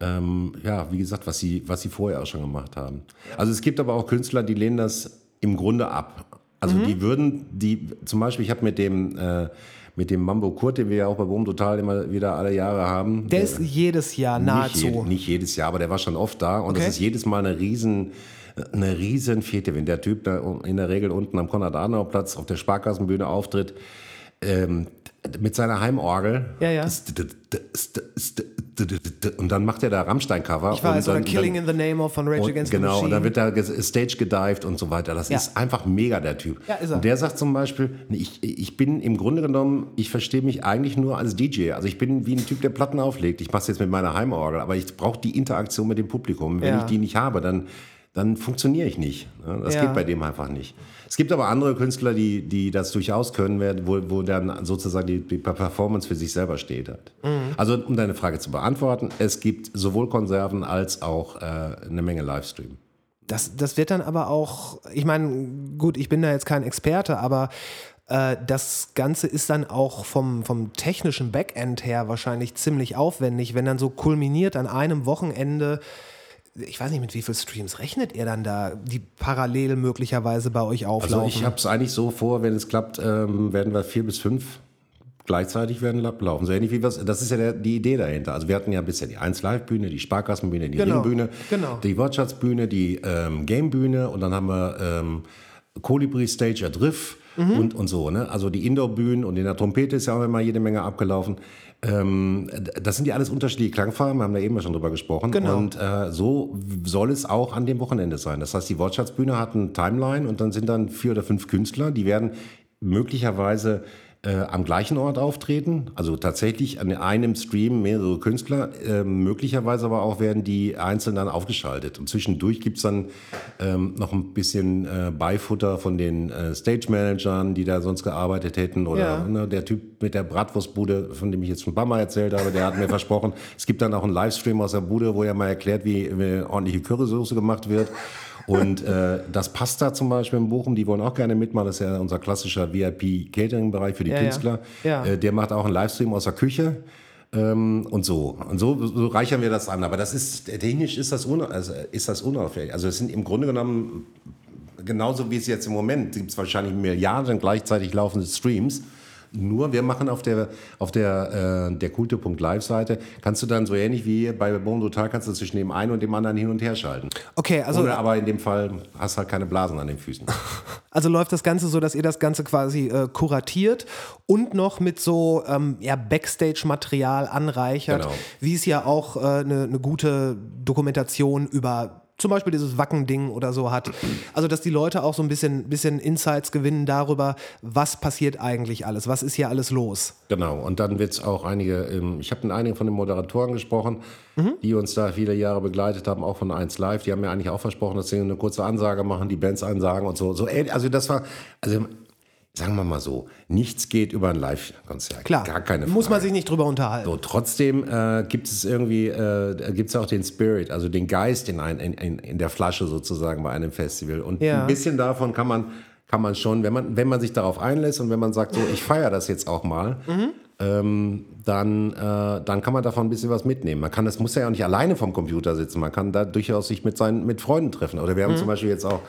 ähm, ja, wie gesagt, was sie, was sie vorher auch schon gemacht haben. Also es gibt aber auch Künstler, die lehnen das im Grunde ab. Also mhm. die würden, die, zum Beispiel, ich habe mit dem äh, mit dem Mambo Kurt, den wir ja auch bei Boom Total immer wieder alle Jahre haben. Der, der ist jedes Jahr nahezu. Nicht, je, nicht, jedes Jahr, aber der war schon oft da und okay. das ist jedes Mal eine riesen eine riesen Fete, wenn der Typ da in der Regel unten am Konrad-Adenauer-Platz auf der Sparkassenbühne auftritt, ähm, mit seiner Heimorgel. Ja, ja. Und dann macht er da Rammstein-Cover. Ich weiß, dann, oder Killing dann, in the Name of von Rage Against genau, the Machine. Genau, und dann wird da Stage gedived und so weiter. Das ja. ist einfach mega, der Typ. Ja, ist er. Und der sagt zum Beispiel, ich, ich bin im Grunde genommen, ich verstehe mich eigentlich nur als DJ. Also ich bin wie ein Typ, der Platten auflegt. Ich mache es jetzt mit meiner Heimorgel, aber ich brauche die Interaktion mit dem Publikum. Wenn ja. ich die nicht habe, dann dann funktioniere ich nicht. Das ja. geht bei dem einfach nicht. Es gibt aber andere Künstler, die, die das durchaus können, wo, wo dann sozusagen die, die Performance für sich selber steht. Mhm. Also um deine Frage zu beantworten, es gibt sowohl Konserven als auch äh, eine Menge Livestream. Das, das wird dann aber auch, ich meine, gut, ich bin da jetzt kein Experte, aber Äh, das Ganze ist dann auch vom, vom technischen Backend her wahrscheinlich ziemlich aufwendig, wenn dann so kulminiert an einem Wochenende ich weiß nicht, mit wie vielen Streams rechnet ihr dann da, die parallel möglicherweise bei euch auflaufen? Also ich habe es eigentlich so vor, wenn es klappt, ähm, werden wir vier bis fünf gleichzeitig werden laufen. So ähnlich wie was, das ist ja der, die Idee dahinter. Also wir hatten ja bisher die 1 Live Bühne, die Sparkassenbühne, die genau, Ringbühne, genau. die Wortschatzbühne, die ähm, Gamebühne und dann haben wir ähm, Colibri Stage Adrift mhm. und, und so. Ne? Also die Indoor-Bühnen und in der Trompete ist ja auch immer jede Menge abgelaufen. Ähm, das sind ja alles unterschiedliche Klangfarben, wir haben da eben schon drüber gesprochen. Genau. Und äh, so soll es auch an dem Wochenende sein. Das heißt, die Wortschatzbühne hat eine Timeline und dann sind dann vier oder fünf Künstler, die werden möglicherweise äh, am gleichen Ort auftreten. Also tatsächlich an einem Stream mehrere Künstler. Äh, möglicherweise aber auch werden die einzeln dann aufgeschaltet. Und zwischendurch gibt's dann ähm, noch ein bisschen äh, Beifutter von den äh, Stage-Managern, die da sonst gearbeitet hätten. Oder ja. ne, der Typ mit der Bratwurstbude, von dem ich jetzt schon ein paar Mal erzählt habe, der hat mir (laughs) versprochen, es gibt dann auch einen Livestream aus der Bude, wo er mal erklärt, wie, wie ordentliche Currysoße gemacht wird. Und äh, das Pasta zum Beispiel in Bochum, die wollen auch gerne mitmachen. Das ist ja unser klassischer VIP-Catering-Bereich für die ja, Künstler. Ja. Ja. Äh, der macht auch einen Livestream aus der Küche. Ähm, und so. Und so, so, reichern wir das an. Aber das ist, technisch ist das, un, also ist das unauffällig. Also es sind im Grunde genommen, genauso wie es jetzt im Moment, gibt es wahrscheinlich Milliarden gleichzeitig laufende Streams. Nur wir machen auf der, auf der, äh, der Kulte.live-Seite, kannst du dann so ähnlich wie bei Bon Total, kannst du zwischen dem einen und dem anderen hin und her schalten. Okay, also. Oder aber in dem Fall hast halt keine Blasen an den Füßen. (laughs) Also läuft das Ganze so, dass ihr das Ganze quasi äh, kuratiert und noch mit so ähm, ja, Backstage-Material anreichert, genau. wie es ja auch eine äh, ne gute Dokumentation über zum Beispiel dieses Wacken-Ding oder so hat. Also, dass die Leute auch so ein bisschen, bisschen Insights gewinnen darüber, was passiert eigentlich alles, was ist hier alles los. Genau, und dann wird es auch einige, ähm, ich habe mit einigen von den Moderatoren gesprochen, mhm. die uns da viele Jahre begleitet haben, auch von 1 Live, die haben mir eigentlich auch versprochen, dass sie eine kurze Ansage machen, die Bands ansagen und so. so also das war, also sagen wir mal so, nichts geht über ein Live-Konzert. Klar, gar keine Frage. muss man sich nicht drüber unterhalten. So, trotzdem äh, gibt es irgendwie, äh, gibt es auch den Spirit, also den Geist in, ein, in, in, der Flasche sozusagen bei einem Festival. Und ja. ein bisschen davon kann man, kann man schon, wenn man, wenn man sich darauf einlässt und wenn man sagt, so, ich feiere das jetzt auch mal, mhm. ähm, dann, äh, dann kann man davon ein bisschen was mitnehmen. Man kann, das muss ja auch nicht alleine vom Computer sitzen, man kann da durchaus sich mit seinen mit Freunden treffen. Oder wir haben mhm. zum Beispiel jetzt auch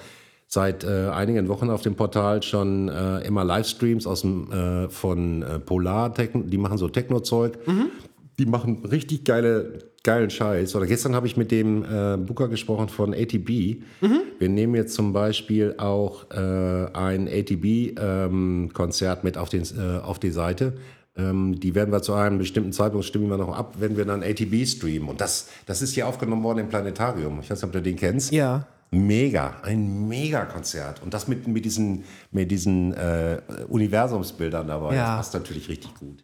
seit äh, einigen Wochen auf dem Portal schon äh, immer Livestreams aus dem, äh, von äh, Polar, Techno, die machen so Techno-Zeug. Mhm. Die machen richtig geile, geilen Scheiß. Oder gestern habe ich mit dem äh, Booker gesprochen von ATB. Mhm. Wir nehmen jetzt zum Beispiel auch äh, ein ATB-Konzert ähm, mit auf, den, auf die Seite. Ähm, die werden wir zu einem bestimmten Zeitpunkt, stimmen wir noch ab, wenn wir dann ATB streamen. Und das, das ist hier aufgenommen worden im Planetarium. Ich weiß nicht, ob du den kennst. Ja mega, ein mega Konzert. Und das mit, mit diesen, mit diesen äh, Universumsbildern dabei, ja. das passt natürlich richtig gut.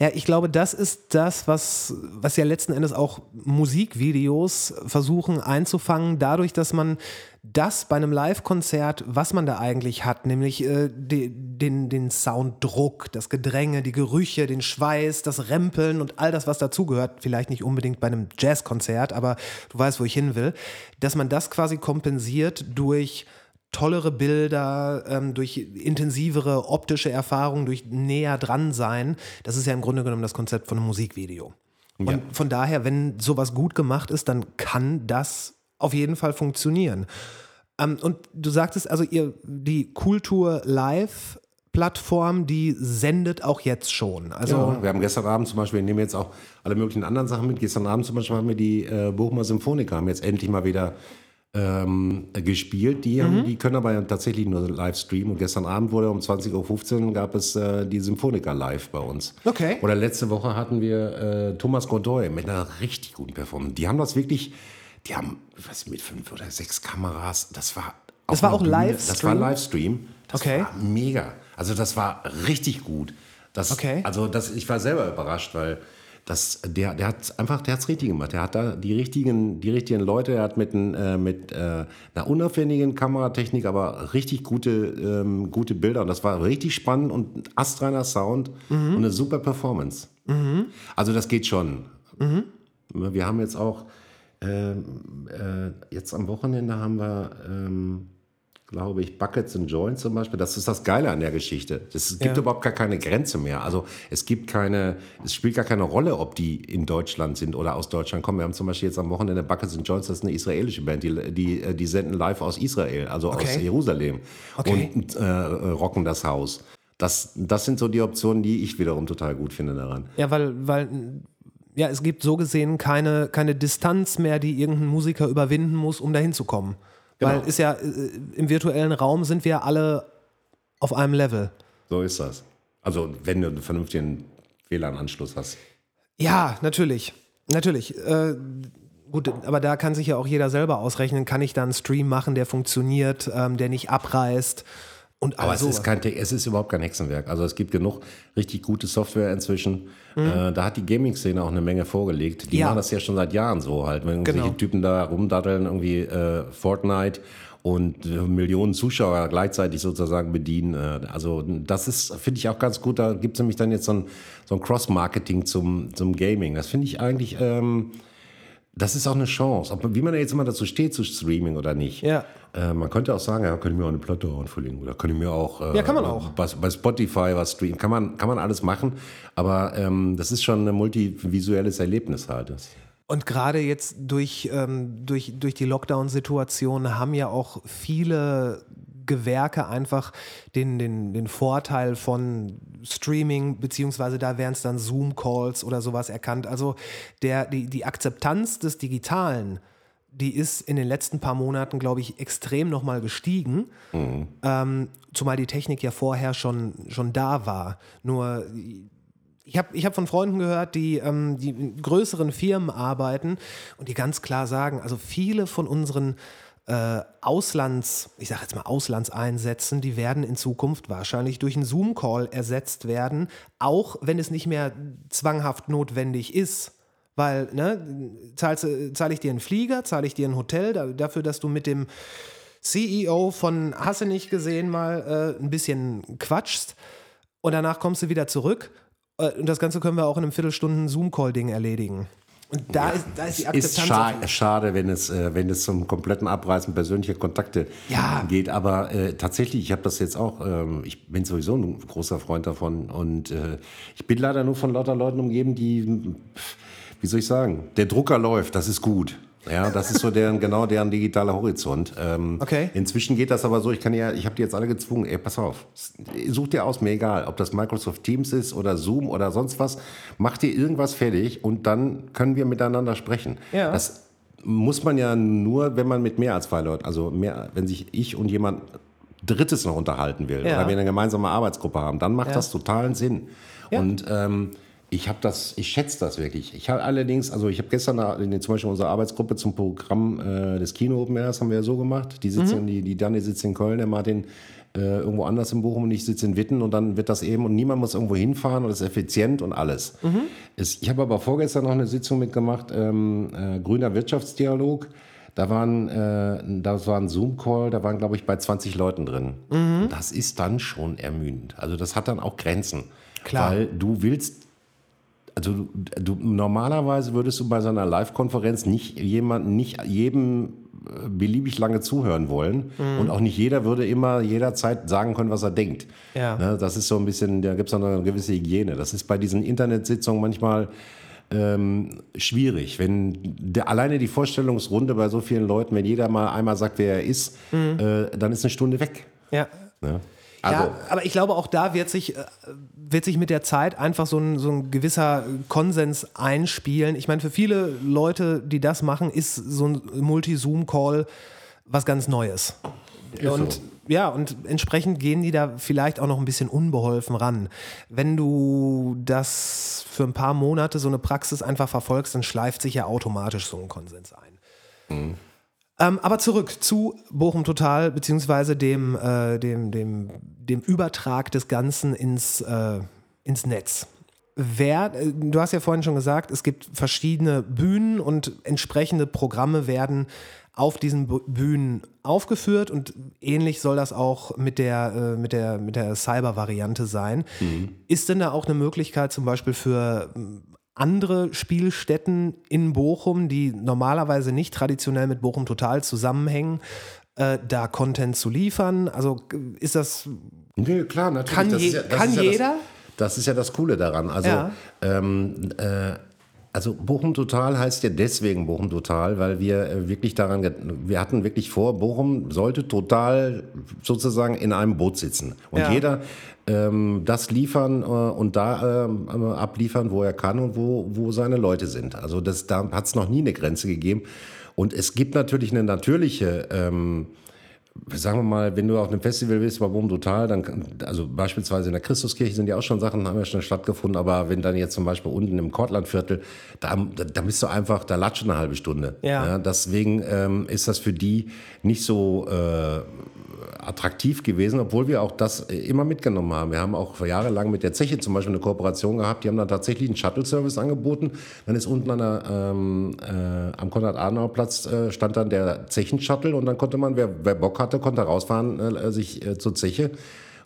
Ja, ich glaube, das ist das, was, was ja letzten Endes auch Musikvideos versuchen einzufangen, dadurch, dass man das bei einem Live-Konzert, was man da eigentlich hat, nämlich äh, die, den, den Sounddruck, das Gedränge, die Gerüche, den Schweiß, das Rempeln und all das, was dazugehört, vielleicht nicht unbedingt bei einem Jazzkonzert, aber du weißt, wo ich hin will, dass man das quasi kompensiert durch tollere Bilder, ähm, durch intensivere optische Erfahrungen, durch näher dran sein. Das ist ja im Grunde genommen das Konzept von einem Musikvideo. Und ja. von daher, wenn sowas gut gemacht ist, dann kann das auf jeden Fall funktionieren. Ähm, und du sagtest also, ihr, die Kultur Live Plattform, die sendet auch jetzt schon. Also ja, wir haben gestern Abend zum Beispiel, wir nehmen jetzt auch alle möglichen anderen Sachen mit. Gestern Abend zum Beispiel haben wir die äh, Bochumer Symphoniker, haben jetzt endlich mal wieder ähm, gespielt. Die, haben, mhm. die können aber tatsächlich nur live streamen. Und gestern Abend wurde um 20.15 Uhr gab es äh, die Symphoniker live bei uns. Okay. Oder letzte Woche hatten wir äh, Thomas Godoy mit einer richtig guten Performance. Die haben das wirklich, die haben, was mit fünf oder sechs Kameras, das war das war auch Livestream? Das war Livestream. Das okay. war mega. Also das war richtig gut. Das, okay. Also das, ich war selber überrascht, weil das, der, der hat einfach, der hat's richtig gemacht. Der hat da die richtigen, die richtigen Leute. Er hat mit, ein, äh, mit äh, einer unaufwendigen Kameratechnik, aber richtig gute, ähm, gute Bilder. Und das war richtig spannend und astreiner Sound mhm. und eine super Performance. Mhm. Also das geht schon. Mhm. Wir haben jetzt auch ähm, äh, jetzt am Wochenende haben wir ähm, glaube ich, Buckets and Joints zum Beispiel. Das ist das Geile an der Geschichte. Es gibt ja. überhaupt gar keine Grenze mehr. Also es gibt keine, es spielt gar keine Rolle, ob die in Deutschland sind oder aus Deutschland kommen. Wir haben zum Beispiel jetzt am Wochenende Buckets and Joints, das ist eine israelische Band, die, die, die senden live aus Israel, also okay. aus Jerusalem okay. und äh, rocken das Haus. Das, das sind so die Optionen, die ich wiederum total gut finde daran. Ja, weil, weil ja, es gibt so gesehen keine, keine Distanz mehr, die irgendein Musiker überwinden muss, um dahin zu kommen. Genau. Weil ist ja äh, im virtuellen Raum sind wir alle auf einem Level. So ist das. Also wenn du einen vernünftigen WLAN-Anschluss hast. Ja, natürlich. Natürlich. Äh, gut, aber da kann sich ja auch jeder selber ausrechnen, kann ich da einen Stream machen, der funktioniert, ähm, der nicht abreißt. Und Aber es ist, kein, es ist überhaupt kein Hexenwerk. Also es gibt genug richtig gute Software inzwischen. Mhm. Äh, da hat die Gaming-Szene auch eine Menge vorgelegt. Die ja. machen das ja schon seit Jahren so halt. Wenn genau. irgendwelche Typen da rumdaddeln, irgendwie äh, Fortnite und äh, Millionen Zuschauer gleichzeitig sozusagen bedienen. Äh, also das ist, finde ich auch ganz gut. Da gibt es nämlich dann jetzt so ein, so ein Cross-Marketing zum, zum Gaming. Das finde ich eigentlich... Ähm, das ist auch eine Chance. Ob, wie man jetzt immer dazu steht, zu Streaming oder nicht. Ja. Äh, man könnte auch sagen, ja, könnte ich mir auch eine Platte verlegen oder könnte ich mir auch, äh, ja, kann man auch. Bei, bei, Spotify was streamen. Kann man, kann man alles machen, aber ähm, das ist schon ein multivisuelles Erlebnis halt. Und gerade jetzt durch, ähm, durch, durch die Lockdown-Situation haben ja auch viele Gewerke einfach den, den, den Vorteil von Streaming, beziehungsweise da wären es dann Zoom-Calls oder sowas erkannt. Also der, die, die Akzeptanz des Digitalen, die ist in den letzten paar Monaten, glaube ich, extrem nochmal gestiegen. Mhm. Ähm, zumal die Technik ja vorher schon, schon da war. Nur ich habe ich hab von Freunden gehört, die, ähm, die in größeren Firmen arbeiten und die ganz klar sagen, also viele von unseren äh, Auslands, ich sage jetzt mal Auslandseinsätzen, die werden in Zukunft wahrscheinlich durch einen Zoom-Call ersetzt werden, auch wenn es nicht mehr zwanghaft notwendig ist. Weil, ne, zahle zahl ich dir einen Flieger, zahle ich dir ein Hotel da, dafür, dass du mit dem CEO von Hasse nicht gesehen mal äh, ein bisschen quatschst und danach kommst du wieder zurück. Äh, und das Ganze können wir auch in einem Viertelstunden Zoom-Call-Ding erledigen. Und da, ja, ist, da ist die Akzeptanz. Ist scha schade, wenn es, äh, wenn es zum kompletten Abreißen persönlicher Kontakte ja. geht. Aber äh, tatsächlich, ich habe das jetzt auch, ähm, ich bin sowieso ein großer Freund davon. Und äh, ich bin leider nur von lauter Leuten umgeben, die, wie soll ich sagen, der Drucker läuft, das ist gut. Ja, das ist so deren, genau deren digitaler Horizont. Ähm, okay. Inzwischen geht das aber so, ich kann ja, ich habe die jetzt alle gezwungen, ey, pass auf, such dir aus, mir egal, ob das Microsoft Teams ist oder Zoom oder sonst was, mach dir irgendwas fertig und dann können wir miteinander sprechen. Ja. Das muss man ja nur, wenn man mit mehr als zwei Leuten, also mehr, wenn sich ich und jemand Drittes noch unterhalten will ja. oder wir eine gemeinsame Arbeitsgruppe haben, dann macht ja. das totalen Sinn. Ja. Und ähm, ich habe das, ich schätze das wirklich. Ich habe allerdings, also ich habe gestern in, zum Beispiel unsere Arbeitsgruppe zum Programm äh, des Kino Open Airs haben wir ja so gemacht. Die sitzen, mhm. die, die Dani sitzt in Köln, der Martin äh, irgendwo anders in Bochum und ich sitze in Witten und dann wird das eben und niemand muss irgendwo hinfahren und es ist effizient und alles. Mhm. Es, ich habe aber vorgestern noch eine Sitzung mitgemacht, ähm, äh, grüner Wirtschaftsdialog. Da waren, äh, das war ein Zoom-Call, da waren, glaube ich, bei 20 Leuten drin. Mhm. Das ist dann schon ermüdend. Also das hat dann auch Grenzen. Klar. Weil du willst also du, normalerweise würdest du bei so einer Live-Konferenz nicht jemanden, nicht jedem äh, beliebig lange zuhören wollen mhm. und auch nicht jeder würde immer jederzeit sagen können, was er denkt. Ja. Ne, das ist so ein bisschen, da gibt es eine gewisse Hygiene. Das ist bei diesen Internetsitzungen manchmal ähm, schwierig. Wenn der, alleine die Vorstellungsrunde bei so vielen Leuten, wenn jeder mal einmal sagt, wer er ist, mhm. äh, dann ist eine Stunde weg. Ja. Ne? Also, ja, aber ich glaube, auch da wird sich, äh, wird sich mit der Zeit einfach so ein, so ein gewisser Konsens einspielen. Ich meine, für viele Leute, die das machen, ist so ein Multi-Zoom-Call was ganz Neues. und so. ja, und entsprechend gehen die da vielleicht auch noch ein bisschen unbeholfen ran. Wenn du das für ein paar Monate so eine Praxis einfach verfolgst, dann schleift sich ja automatisch so ein Konsens ein. Mhm. Ähm, aber zurück zu Bochum Total, beziehungsweise dem, äh, dem, dem, dem Übertrag des Ganzen ins, äh, ins Netz. Wer, äh, du hast ja vorhin schon gesagt, es gibt verschiedene Bühnen und entsprechende Programme werden auf diesen Bühnen aufgeführt und ähnlich soll das auch mit der, äh, mit der, mit der Cyber-Variante sein. Mhm. Ist denn da auch eine Möglichkeit zum Beispiel für andere Spielstätten in Bochum, die normalerweise nicht traditionell mit Bochum Total zusammenhängen, äh, da Content zu liefern? Also ist das. Nee, klar, natürlich. Kann, je, ja, das kann ist ja jeder? Das, das ist ja das Coole daran. Also, Ja. ähm, äh, also Bochum Total heißt ja deswegen Bochum Total, weil wir äh, wirklich daran, wir hatten wirklich vor, Bochum sollte total sozusagen in einem Boot sitzen. Und Ja. jeder ähm, das liefern äh, und da ähm, äh, abliefern, wo er kann und wo, wo seine Leute sind. Also das, da hat es noch nie eine Grenze gegeben. Und es gibt natürlich eine natürliche ähm, sagen wir mal, wenn du auf einem Festival bist, bei Boom Total, dann, kann- also beispielsweise in der Christuskirche sind ja auch schon Sachen, haben ja schon stattgefunden, aber wenn dann jetzt zum Beispiel unten im Kortlandviertel, da, da, bist du einfach, da latscht eine halbe Stunde. Ja. deswegen ähm, ist das für die nicht so äh, attraktiv gewesen, obwohl wir auch das äh, immer mitgenommen haben. Wir haben auch jahrelang mit der Zeche zum Beispiel eine Kooperation gehabt. Die haben dann tatsächlich einen Shuttle-Service angeboten. Dann ist unten an der, ähm, äh, am Konrad-Adenauer-Platz äh, stand dann der Zechen-Shuttle und dann konnte man, wer, wer Bock hatte, konnte rausfahren, äh, sich äh, zur Zeche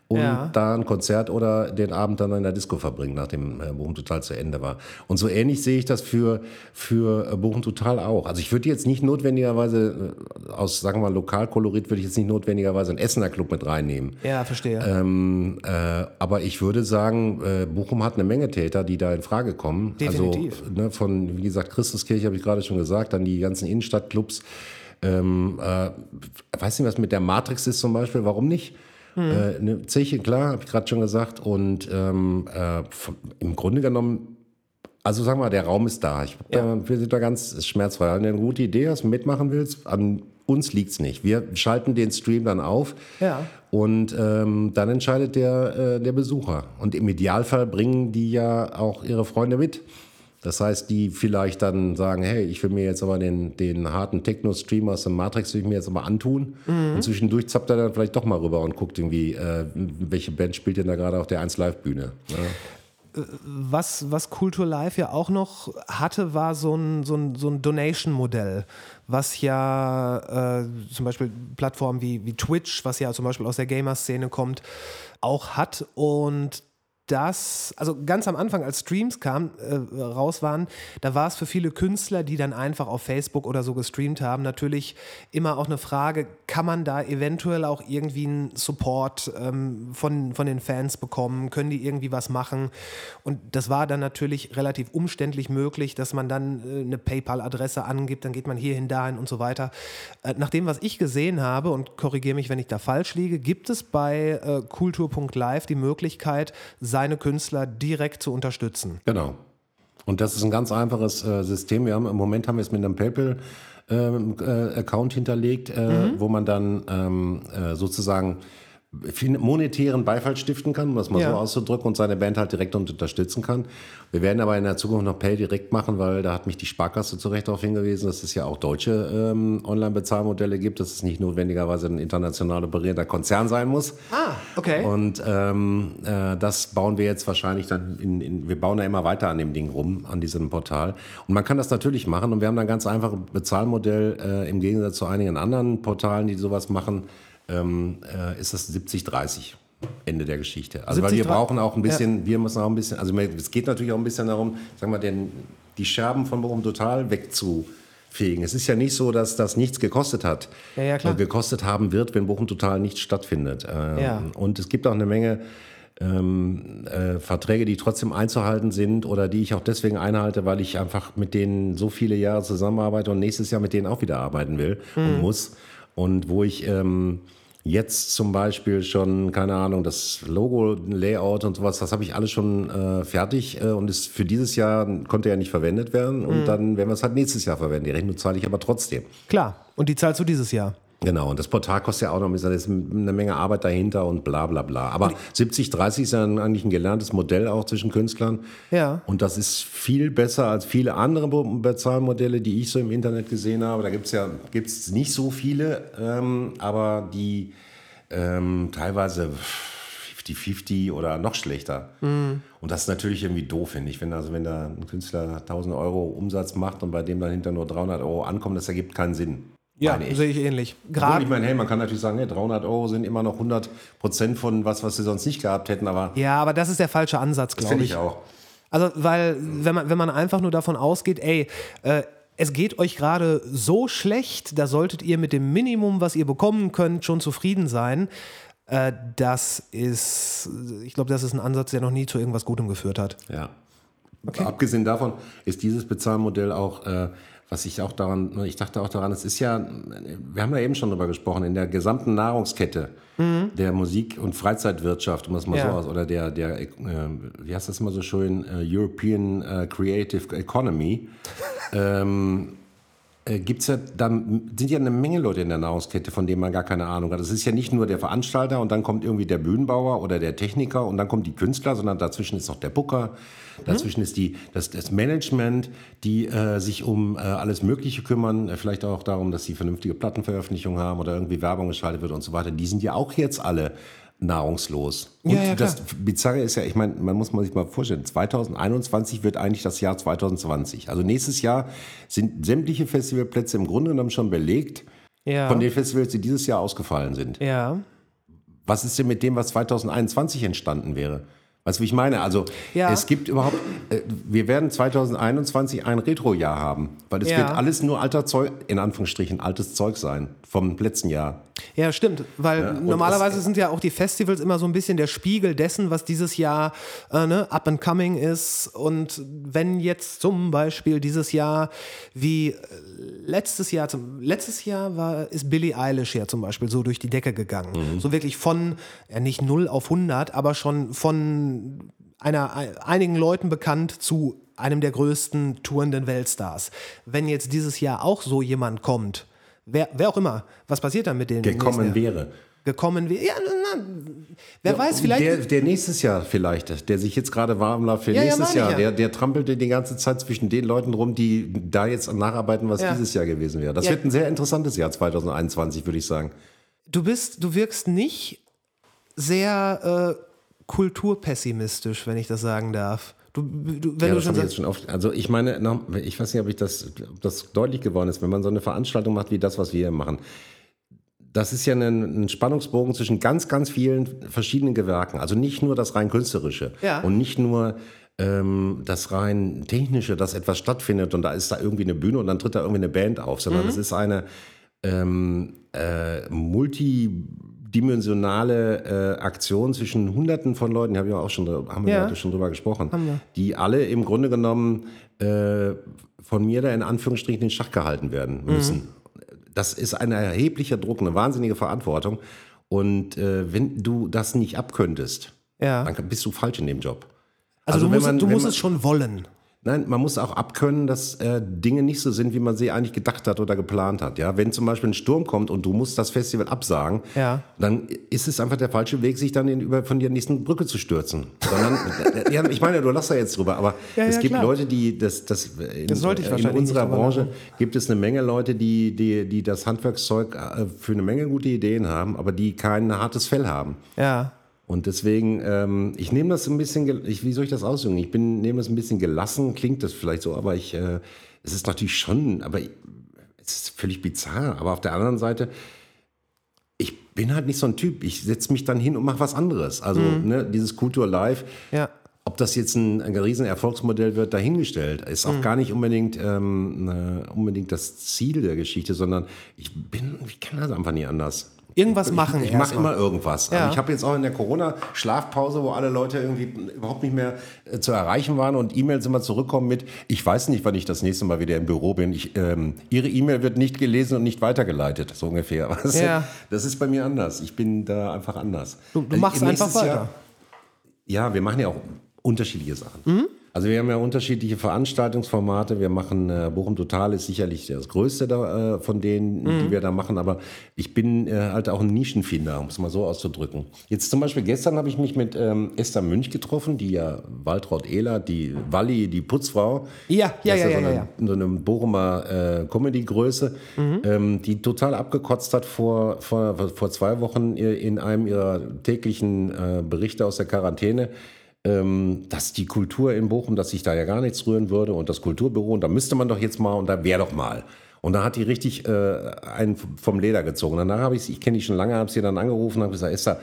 und Ja. da ein Konzert oder den Abend dann in der Disco verbringen, nachdem äh, Bochum Total zu Ende war. Und so ähnlich sehe ich das für, für äh, Bochum Total auch. Also ich würde jetzt nicht notwendigerweise, äh, aus, sagen wir mal, Lokalkolorit würde ich jetzt nicht notwendigerweise einen Essener Club mit reinnehmen. Ja, verstehe. Ähm, äh, aber ich würde sagen, äh, Bochum hat eine Menge Täter, die da in Frage kommen. Definitiv. Also ne, von, wie gesagt, Christuskirche habe ich gerade schon gesagt, dann die ganzen Innenstadtclubs. Ähm, äh, weiß nicht, was mit der Matrix ist zum Beispiel, warum nicht? Äh, eine Zeche, klar, habe ich gerade schon gesagt. Und ähm, äh, im Grunde genommen, also sagen wir mal, der Raum ist da. Ich, Ja. da, wir sind da ganz schmerzfrei. Wenn du eine gute Idee hast, mitmachen willst, an uns liegt's nicht. Wir schalten den Stream dann auf. Ja. Und ähm, dann entscheidet der, äh, der Besucher. Und im Idealfall bringen die ja auch ihre Freunde mit. Das heißt, die vielleicht dann sagen, hey, ich will mir jetzt aber den, den harten Techno-Stream aus dem Matrix will ich mir jetzt aber antun. Und zwischendurch zappt er dann vielleicht doch mal rüber und guckt irgendwie, äh, welche Band spielt denn da gerade auf der 1 Live-Bühne. Ne? Was, was Kultur Live ja auch noch hatte, war so ein, so ein, so ein Donation-Modell, was ja äh, zum Beispiel Plattformen wie, wie Twitch, was ja zum Beispiel aus der Gamer-Szene kommt, auch hat. Und das, also ganz am Anfang, als Streams kamen, äh, raus waren, da war es für viele Künstler, die dann einfach auf Facebook oder so gestreamt haben, natürlich immer auch eine Frage, kann man da eventuell auch irgendwie einen Support ähm, von, von den Fans bekommen? Können die irgendwie was machen? Und das war dann natürlich relativ umständlich möglich, dass man dann äh, eine PayPal-Adresse angibt, dann geht man hierhin, dahin und so weiter. Äh, nach dem, was ich gesehen habe, und korrigiere mich, wenn ich da falsch liege, gibt es bei äh, kultur.live die Möglichkeit, seine Künstler direkt zu unterstützen. Genau. Und das ist ein ganz einfaches äh, System. Wir haben im Moment haben wir es mit einem PayPal ähm, äh, Account hinterlegt, äh, wo man dann ähm, äh, sozusagen monetären Beifall stiften kann, um das mal Ja. so auszudrücken, und seine Band halt direkt unterstützen kann. Wir werden aber in der Zukunft noch Pay direkt machen, weil da hat mich die Sparkasse zu Recht darauf hingewiesen, dass es ja auch deutsche ähm, Online-Bezahlmodelle gibt, dass es nicht notwendigerweise ein international operierender Konzern sein muss. Ah, okay. Und ähm, äh, das bauen wir jetzt wahrscheinlich dann in, in, wir bauen da immer weiter an dem Ding rum, an diesem Portal. Und man kann das natürlich machen und wir haben da ein ganz einfaches Bezahlmodell äh, im Gegensatz zu einigen anderen Portalen, die sowas machen, ähm, äh, ist das 70-30. Ende der Geschichte. Also weil wir 70-30 brauchen auch ein bisschen, wir müssen auch ein bisschen, also es geht natürlich auch ein bisschen darum, sagen wir, den, die Scherben von Bochum total wegzufegen. Es ist ja nicht so, dass das nichts gekostet hat. Ja, ja, klar. Äh, gekostet haben wird, wenn Bochum total nicht stattfindet. Ähm, Ja. Und es gibt auch eine Menge ähm, äh, Verträge, die trotzdem einzuhalten sind oder die ich auch deswegen einhalte, weil ich einfach mit denen so viele Jahre zusammenarbeite und nächstes Jahr mit denen auch wieder arbeiten will und muss. Und wo ich ähm, jetzt zum Beispiel schon, keine Ahnung, das Logo, Layout und sowas, das habe ich alles schon äh, fertig äh, und ist für dieses Jahr konnte ja nicht verwendet werden und dann werden wir es halt nächstes Jahr verwenden. Die Rechnung zahle ich aber trotzdem. Klar. Und die zahlst du dieses Jahr. Genau, und das Portal kostet ja auch noch da ist eine Menge Arbeit dahinter und bla bla bla. Aber 70-30 ist ja eigentlich ein gelerntes Modell auch zwischen Künstlern. Ja. Und das ist viel besser als viele andere Be- Bezahlmodelle, die ich so im Internet gesehen habe. Da gibt es ja gibt's nicht so viele, ähm, aber die ähm, teilweise 50-50 oder noch schlechter. Und das ist natürlich irgendwie doof, finde ich. Wenn, also wenn da ein Künstler 1000 Euro Umsatz macht und bei dem dann hinter nur 300 Euro ankommen, das ergibt keinen Sinn. Ja, ich. sehe ich ähnlich. Obwohl, Gerade ich meine, hey, man kann natürlich sagen, hey, 300 Euro sind immer noch 100 Prozent von was, was sie sonst nicht gehabt hätten, aber Ja, aber das ist der falsche Ansatz, glaube finde ich. ich auch. Also, weil, wenn man, wenn man einfach nur davon ausgeht, ey, äh, es geht euch gerade so schlecht, da solltet ihr mit dem Minimum, was ihr bekommen könnt, schon zufrieden sein. Äh, das ist, ich glaube, das ist ein Ansatz, der noch nie zu irgendwas Gutem geführt hat. Ja. Okay. Abgesehen davon ist dieses Bezahlmodell auch, äh, was ich auch daran, ich dachte auch daran, es ist ja, wir haben ja eben schon darüber gesprochen, in der gesamten Nahrungskette mhm. der Musik- und Freizeitwirtschaft, um das mal ja. so aus, oder der, der äh, wie heißt das mal so schön, äh, European äh, Creative Economy, (laughs) ähm, äh, gibt's ja, dann sind ja eine Menge Leute in der Nahrungskette, von denen man gar keine Ahnung hat. Das ist ja nicht nur der Veranstalter und dann kommt irgendwie der Bühnenbauer oder der Techniker und dann kommt die Künstler, sondern dazwischen ist noch der Booker, dazwischen mhm. ist die, das, das Management, die äh, sich um äh, alles Mögliche kümmern, äh, vielleicht auch darum, dass sie vernünftige Plattenveröffentlichungen haben oder irgendwie Werbung geschaltet wird und so weiter. Die sind ja auch jetzt alle nahrungslos. Und ja, ja, das Bizarre ist ja, ich meine, man muss man sich mal vorstellen, 2021 wird eigentlich das Jahr 2020. Also nächstes Jahr sind sämtliche Festivalplätze im Grunde genommen schon belegt ja. von den Festivals, die dieses Jahr ausgefallen sind. Ja. Was ist denn mit dem, was 2021 entstanden wäre? Weißt du, wie ich meine? Also ja. es gibt überhaupt, äh, wir werden 2021 ein Retro-Jahr haben, weil es ja. wird alles nur alter Zeug, in Anführungsstrichen altes Zeug sein vom letzten Jahr. Ja, stimmt, weil ja, normalerweise sind ja auch die Festivals immer so ein bisschen der Spiegel dessen, was dieses Jahr äh, ne, up and coming ist. Und wenn jetzt zum Beispiel dieses Jahr wie äh, letztes Jahr, zum, letztes Jahr war, ist Billie Eilish ja zum Beispiel so durch die Decke gegangen. Mhm. So wirklich von, ja nicht 0 auf 100, aber schon von einer, einigen Leuten bekannt zu einem der größten tourenden Weltstars. Wenn jetzt dieses Jahr auch so jemand kommt, wer, wer auch immer, was passiert dann mit denen? Gekommen wäre gekommen wäre. Ja, na, wer ja, weiß, vielleicht. Der, der, nächstes Jahr vielleicht, der sich jetzt gerade warm läuft für ja, nächstes ja, Jahr, der, der trampelte die ganze Zeit zwischen den Leuten rum, die da jetzt nacharbeiten, was dieses Jahr gewesen wäre. Das wird ein sehr interessantes Jahr 2021, würde ich sagen. Du bist, du wirkst nicht sehr äh, kulturpessimistisch, wenn ich das sagen darf. Du, du, wenn ja, du schon, jetzt schon oft, also ich meine, ich weiß nicht, ob ich das, ob das deutlich geworden ist, wenn man so eine Veranstaltung macht wie das, was wir hier machen das ist ja ein, ein, Spannungsbogen zwischen ganz, ganz vielen verschiedenen Gewerken. Also nicht nur das rein künstlerische ja. und nicht nur ähm, das rein technische, dass etwas stattfindet und da ist da irgendwie eine Bühne und dann tritt da irgendwie eine Band auf, sondern mhm. es ist eine ähm, äh, multidimensionale äh, Aktion zwischen Hunderten von Leuten, haben wir auch schon, haben wir ja. schon drüber gesprochen, die alle im Grunde genommen äh, von mir da in Anführungsstrichen in Schach gehalten werden müssen. Mhm das ist ein erheblicher Druck, eine wahnsinnige Verantwortung. Und äh, wenn du das nicht abkönntest, ja. dann bist du falsch in dem Job. Also, also du musst, man, du musst man, es schon wollen. Nein, man muss auch abkönnen, dass äh, Dinge nicht so sind, wie man sie eigentlich gedacht hat oder geplant hat. Ja, wenn zum Beispiel ein Sturm kommt und du musst das Festival absagen, ja. dann ist es einfach der falsche Weg, sich dann in, über, von der nächsten Brücke zu stürzen. Sondern, (laughs) ja, ich meine, du lachst da jetzt drüber, aber ja, es gibt klar. Leute, die das, das in, das in unserer Branche gibt es eine Menge Leute, die, die, die das Handwerkszeug äh, für eine Menge gute Ideen haben, aber die kein hartes Fell haben. Ja. Und deswegen, ähm, ich nehme das ein bisschen, ich, wie soll ich das ausdrücken? Ich bin, nehme das ein bisschen gelassen, klingt das vielleicht so, aber ich, äh, es ist natürlich schon, aber ich, es ist völlig bizarr. Aber auf der anderen Seite, ich bin halt nicht so ein Typ. Ich setze mich dann hin und mache was anderes. Also mhm. ne, dieses Kultur Live. Ja. Ob das jetzt ein, ein riesen Erfolgsmodell wird, dahingestellt. Ist auch mhm. gar nicht unbedingt, ähm, äh, unbedingt das Ziel der Geschichte, sondern ich bin, ich kann das einfach nie anders. Irgendwas machen. Ich, ich mache immer irgendwas. Ja. Also ich habe jetzt auch in der Corona-Schlafpause, wo alle Leute irgendwie überhaupt nicht mehr äh, zu erreichen waren und E-Mails immer zurückkommen mit, ich weiß nicht, wann ich das nächste Mal wieder im Büro bin. Ich, ähm, Ihre E-Mail wird nicht gelesen und nicht weitergeleitet, so ungefähr. (laughs) Ja. Das ist bei mir anders. Ich bin da einfach anders. Du, du machst einfach weiter. Jahr, ja, wir machen ja auch unterschiedliche Sachen. Mhm. Also wir haben ja unterschiedliche Veranstaltungsformate. Wir machen äh, Bochum Total ist sicherlich das größte da, äh, von denen, mhm. die wir da machen. Aber ich bin äh, halt auch ein Nischenfinder, um es mal so auszudrücken. Jetzt zum Beispiel gestern habe ich mich mit ähm, Esther Münch getroffen, die ja Waltraud Ehler, die Walli, die Putzfrau. Ja, ja, ja, ja, so eine, ja, So eine Bochumer äh, Comedy-Größe, mhm. ähm, die total abgekotzt hat vor, vor, vor zwei Wochen in einem ihrer täglichen äh, Berichte aus der Quarantäne dass die Kultur in Bochum, dass sich da ja gar nichts rühren würde und das Kulturbüro, und da müsste man doch jetzt mal und da wäre doch mal. Und da hat die richtig äh, einen vom Leder gezogen. Danach habe ich, ich kenne die schon lange, habe sie dann angerufen, habe gesagt, Esther,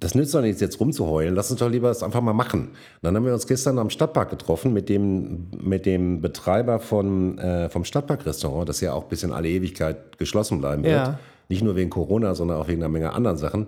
das nützt doch nichts, jetzt rumzuheulen. Lass uns doch lieber das einfach mal machen. Und dann haben wir uns gestern am Stadtpark getroffen mit dem, mit dem Betreiber von, äh, vom Stadtparkrestaurant, das ja auch bis in alle Ewigkeit geschlossen bleiben wird. Ja. Nicht nur wegen Corona, sondern auch wegen einer Menge anderen Sachen.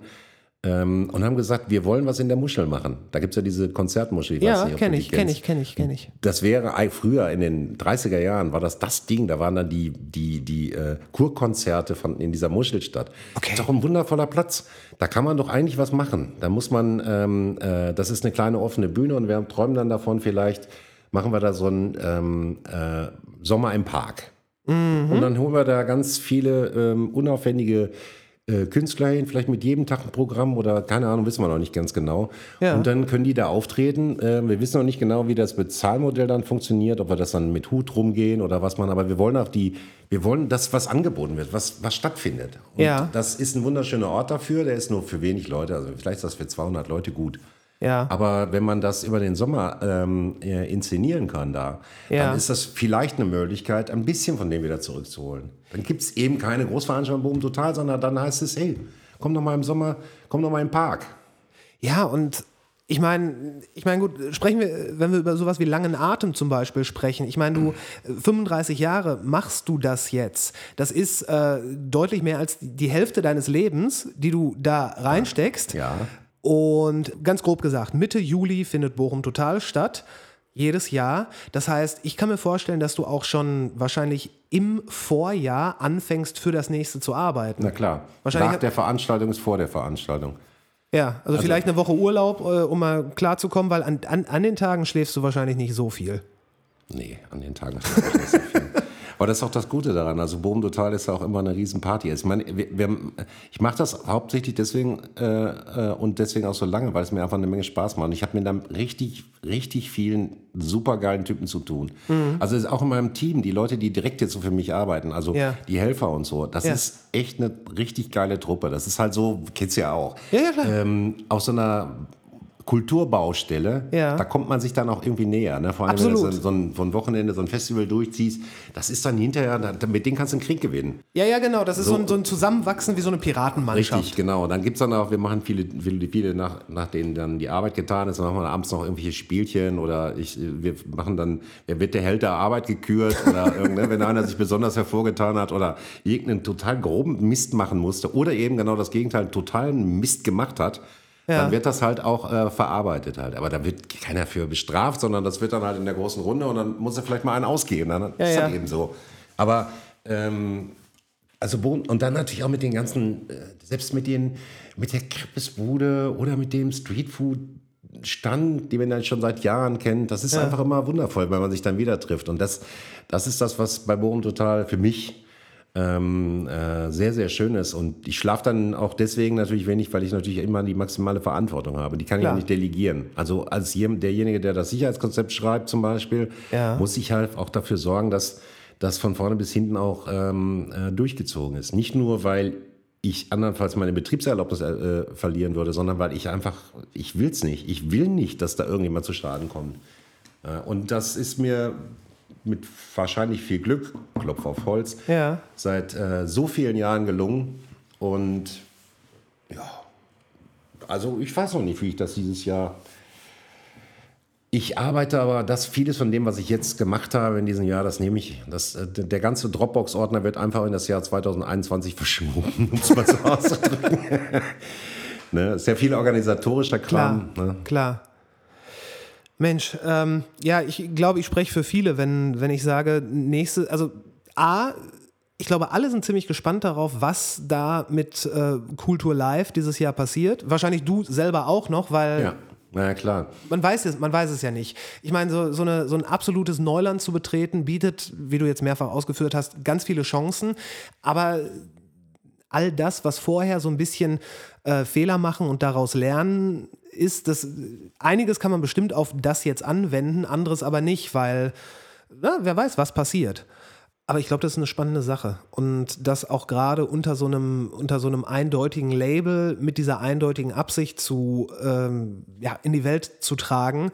Ähm, und haben gesagt, wir wollen was in der Muschel machen. Da gibt es ja diese Konzertmuschel. Ich ja, kenne ich, kenne ich, kenne ich, kenne ich. Das wäre früher in den 30er Jahren war das das Ding. Da waren dann die, die, die äh, Kurkonzerte von, in dieser Muschelstadt. Okay. Das ist doch ein wundervoller Platz. Da kann man doch eigentlich was machen. Da muss man, ähm, äh, das ist eine kleine offene Bühne und wir träumen dann davon, vielleicht machen wir da so einen ähm, äh, Sommer im Park. Mhm. Und dann holen wir da ganz viele ähm, unaufwendige äh, Künstler hin, vielleicht mit jedem Tag ein Programm oder keine Ahnung, wissen wir noch nicht ganz genau. Ja. Und dann können die da auftreten. Äh, wir wissen noch nicht genau, wie das Bezahlmodell dann funktioniert, ob wir das dann mit Hut rumgehen oder was man, aber wir wollen auch die, wir wollen das, was angeboten wird, was, was stattfindet. Und ja. das ist ein wunderschöner Ort dafür, der ist nur für wenig Leute, also vielleicht ist das für 200 Leute gut. Ja. Aber wenn man das über den Sommer ähm, äh, inszenieren kann da, ja. dann ist das vielleicht eine Möglichkeit, ein bisschen von dem wieder zurückzuholen. Dann gibt es eben keine Großveranstaltung Boom Total, sondern dann heißt es, hey, komm doch mal im Sommer, komm doch mal im Park. Ja, und ich meine, ich meine, gut, sprechen wir, wenn wir über sowas wie langen Atem zum Beispiel sprechen. Ich meine, du 35 Jahre machst du das jetzt. Das ist äh, deutlich mehr als die Hälfte deines Lebens, die du da reinsteckst. Ja. Und ganz grob gesagt, Mitte Juli findet Bochum Total statt. Jedes Jahr. Das heißt, ich kann mir vorstellen, dass du auch schon wahrscheinlich im Vorjahr anfängst, für das nächste zu arbeiten. Na klar. Wahrscheinlich Nach der Veranstaltung ist vor der Veranstaltung. Ja, also, also vielleicht eine Woche Urlaub, äh, um mal klarzukommen, weil an, an, an den Tagen schläfst du wahrscheinlich nicht so viel. Nee, an den Tagen schläfst du nicht so viel. Aber das ist auch das Gute daran. Also Boom Total ist ja auch immer eine Riesenparty. Ich meine, wir, wir, ich mache das hauptsächlich deswegen äh, äh, und deswegen auch so lange, weil es mir einfach eine Menge Spaß macht. Und ich habe mit dann richtig, richtig vielen supergeilen Typen zu tun. Mhm. Also ist auch in meinem Team, die Leute, die direkt jetzt so für mich arbeiten, also ja. die Helfer und so, das ja. ist echt eine richtig geile Truppe. Das ist halt so, kennst ja auch. Ja, ja klar. Ähm, aus so einer Kulturbaustelle, ja. da kommt man sich dann auch irgendwie näher. Ne? Vor allem, Absolut. wenn du so ein, so ein Wochenende, so ein Festival durchziehst, das ist dann hinterher, mit denen kannst du einen Krieg gewinnen. Ja, ja, genau. Das ist so, so, ein, so ein, Zusammenwachsen wie so eine Piratenmannschaft. Richtig, genau. Dann gibt es dann auch, wir machen viele, viele, viele nach, nachdem dann die Arbeit getan ist, dann machen wir abends noch irgendwelche Spielchen oder ich, wir machen dann, wer wird der Held der Arbeit gekürt (laughs) oder ne, wenn einer sich besonders hervorgetan hat oder irgendeinen total groben Mist machen musste oder eben genau das Gegenteil, totalen Mist gemacht hat ja. dann wird das halt auch äh, verarbeitet halt. Aber da wird keiner für bestraft, sondern das wird dann halt in der großen Runde und dann muss er vielleicht mal einen ausgeben. Dann ja, ist ja. das eben so. Aber ähm, also und dann natürlich auch mit den ganzen, äh, selbst mit den, mit der Krippesbude oder mit dem Streetfood. Stand, die man dann schon seit Jahren kennt, das ist ja. einfach immer wundervoll, wenn man sich dann wieder trifft. Und das, das ist das, was bei Bochum total für mich ähm, äh, sehr, sehr schön ist. Und ich schlafe dann auch deswegen natürlich wenig, weil ich natürlich immer die maximale Verantwortung habe. Die kann Klar. ich auch nicht delegieren. Also als derjenige, der das Sicherheitskonzept schreibt zum Beispiel, ja. muss ich halt auch dafür sorgen, dass das von vorne bis hinten auch ähm, äh, durchgezogen ist. Nicht nur, weil ich andernfalls meine Betriebserlaubnis äh, verlieren würde, sondern weil ich einfach, ich will es nicht. Ich will nicht, dass da irgendjemand zu Schaden kommt. Äh, und das ist mir mit wahrscheinlich viel Glück, Klopf auf Holz, ja. seit äh, so vielen Jahren gelungen. Und ja, also ich weiß noch nicht, wie ich das dieses Jahr. Ich arbeite aber, das vieles von dem, was ich jetzt gemacht habe in diesem Jahr, das nehme ich. Das, äh, der ganze Dropbox-Ordner wird einfach in das Jahr 2021 verschoben, (laughs) um es mal so auszudrücken. (laughs) ne? Sehr viel organisatorischer Kram. Klar, ne? klar. Mensch, ähm, ja, ich glaube, ich spreche für viele, wenn, wenn ich sage, nächste, also A, ich glaube, alle sind ziemlich gespannt darauf, was da mit äh, Kultur Live dieses Jahr passiert. Wahrscheinlich du selber auch noch, weil. Ja. Na ja, klar. Man weiß, es, man weiß es ja nicht. Ich meine, so, so, eine, so ein absolutes Neuland zu betreten, bietet, wie du jetzt mehrfach ausgeführt hast, ganz viele Chancen. Aber all das, was vorher so ein bisschen äh, Fehler machen und daraus lernen, ist, dass einiges kann man bestimmt auf das jetzt anwenden, anderes aber nicht, weil na, wer weiß, was passiert. Aber ich glaube, das ist eine spannende Sache. Und das auch gerade unter so einem, unter so einem eindeutigen Label mit dieser eindeutigen Absicht zu, ähm, ja, in die Welt zu tragen,